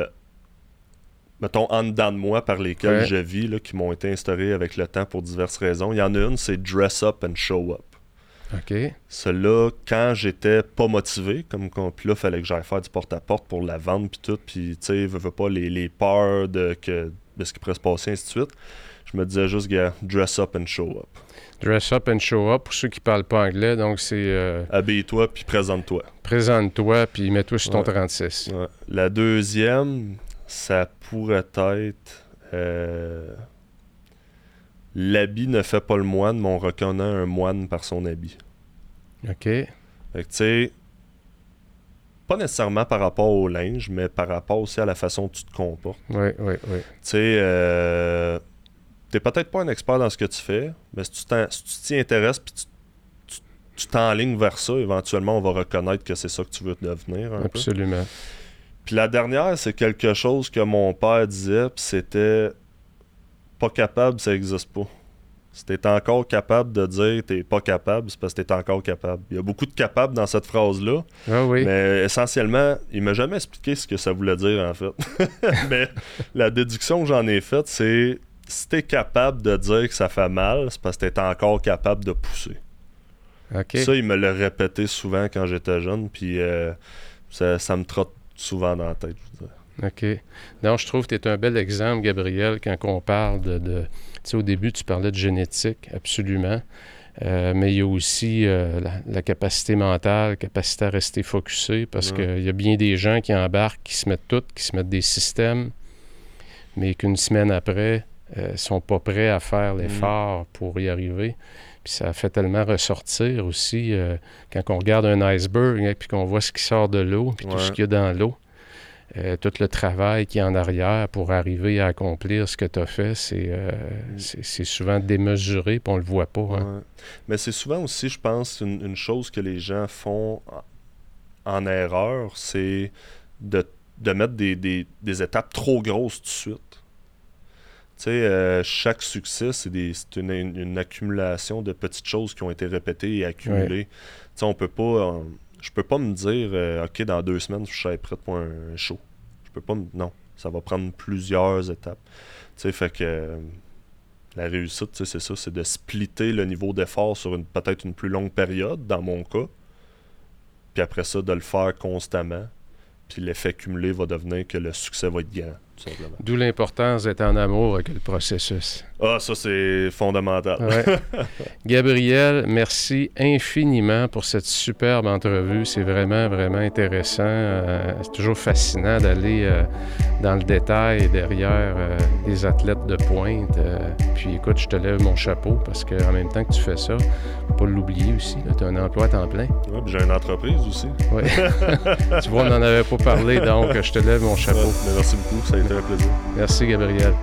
mettons, en dedans de moi par lesquels je vis, là, qui m'ont été instaurés avec le temps pour diverses raisons. Il y en a une, c'est dress up and show up. OK. Cela, quand j'étais pas motivé, comme puis là, fallait que j'aille faire du porte-à-porte pour la vente, puis tout, puis tu sais, veux, pas les, les peurs de, que, de ce qui pourrait se passer, ainsi de suite. Je me disais juste, gars, dress up and show up. Dress up and show up, pour ceux qui parlent pas anglais, donc c'est. Euh, Habille-toi, puis présente-toi. Présente-toi, puis mets-toi sur ton 36. La deuxième, ça pourrait être euh, l'habit ne fait pas le moine, mais on reconnaît un moine par son habit. OK. Fait tu sais, pas nécessairement par rapport au linge, mais par rapport aussi à la façon dont tu te comportes. Oui, oui, oui. Tu sais, euh, t'es peut-être pas un expert dans ce que tu fais, mais si tu t'y intéresses puis tu t'enlignes vers ça, éventuellement, on va reconnaître que c'est ça que tu veux devenir. Absolument. Puis la dernière, c'est quelque chose que mon père disait, puis c'était pas capable, ça existe pas. Si t'es encore capable de dire t'es pas capable, c'est parce que t'es encore capable. Il y a beaucoup de capables dans cette phrase-là. Ah oui. Mais essentiellement, il m'a jamais expliqué ce que ça voulait dire en fait. (laughs) mais la déduction que j'en ai faite, c'est si t'es capable de dire que ça fait mal, c'est parce que t'es encore capable de pousser. Ça, il me l'a répété souvent quand j'étais jeune, puis euh, ça, ça me trotte souvent dans la tête. OK. Donc, je trouve que tu es un bel exemple, Gabriel, quand on parle de. tu sais, au début, tu parlais de génétique, absolument. Euh, mais il y a aussi euh, la, capacité mentale, capacité à rester focusé, parce qu'il y a bien des gens qui embarquent, qui se mettent tout, qui se mettent des systèmes, mais qu'une semaine après, euh, sont pas prêts à faire l'effort pour y arriver. Puis ça fait tellement ressortir aussi euh, quand on regarde un iceberg et hein, puis qu'on voit ce qui sort de l'eau, puis tout ce qu'il y a dans l'eau. Euh, tout le travail qui est en arrière pour arriver à accomplir ce que tu as fait, euh, mm. c'est souvent démesuré, puis on le voit pas. Hein. Mais c'est souvent aussi, je pense, une, chose que les gens font en, erreur, c'est de, mettre des, des, étapes trop grosses tout de suite. Tu sais, euh, chaque succès, c'est une, accumulation de petites choses qui ont été répétées et accumulées. Tu sais, on peut pas. Euh, je peux pas me dire, euh, OK, dans deux semaines, je serai prêt pour un show. Je peux pas. Non. Ça va prendre plusieurs étapes. Tu sais, fait que. la réussite, c'est ça, c'est de splitter le niveau d'effort sur une peut-être une plus longue période, dans mon cas. Puis après ça, de le faire constamment. Puis l'effet cumulé va devenir que le succès va être grand. D'où l'importance d'être en amour avec le processus. Ah, ça, c'est fondamental. (laughs) Gabriel, merci infiniment pour cette superbe entrevue. C'est vraiment, vraiment intéressant. Euh, c'est toujours fascinant d'aller euh, dans le détail derrière euh, des athlètes de pointe. puis écoute, je te lève mon chapeau parce qu'en même temps que tu fais ça, faut pas l'oublier aussi. Tu as un emploi à temps plein. Oui, j'ai une entreprise aussi. Oui. (laughs) tu vois, on n'en avait pas parlé, donc je te lève mon chapeau. merci beaucoup. Ça a été Merci, Gabriel.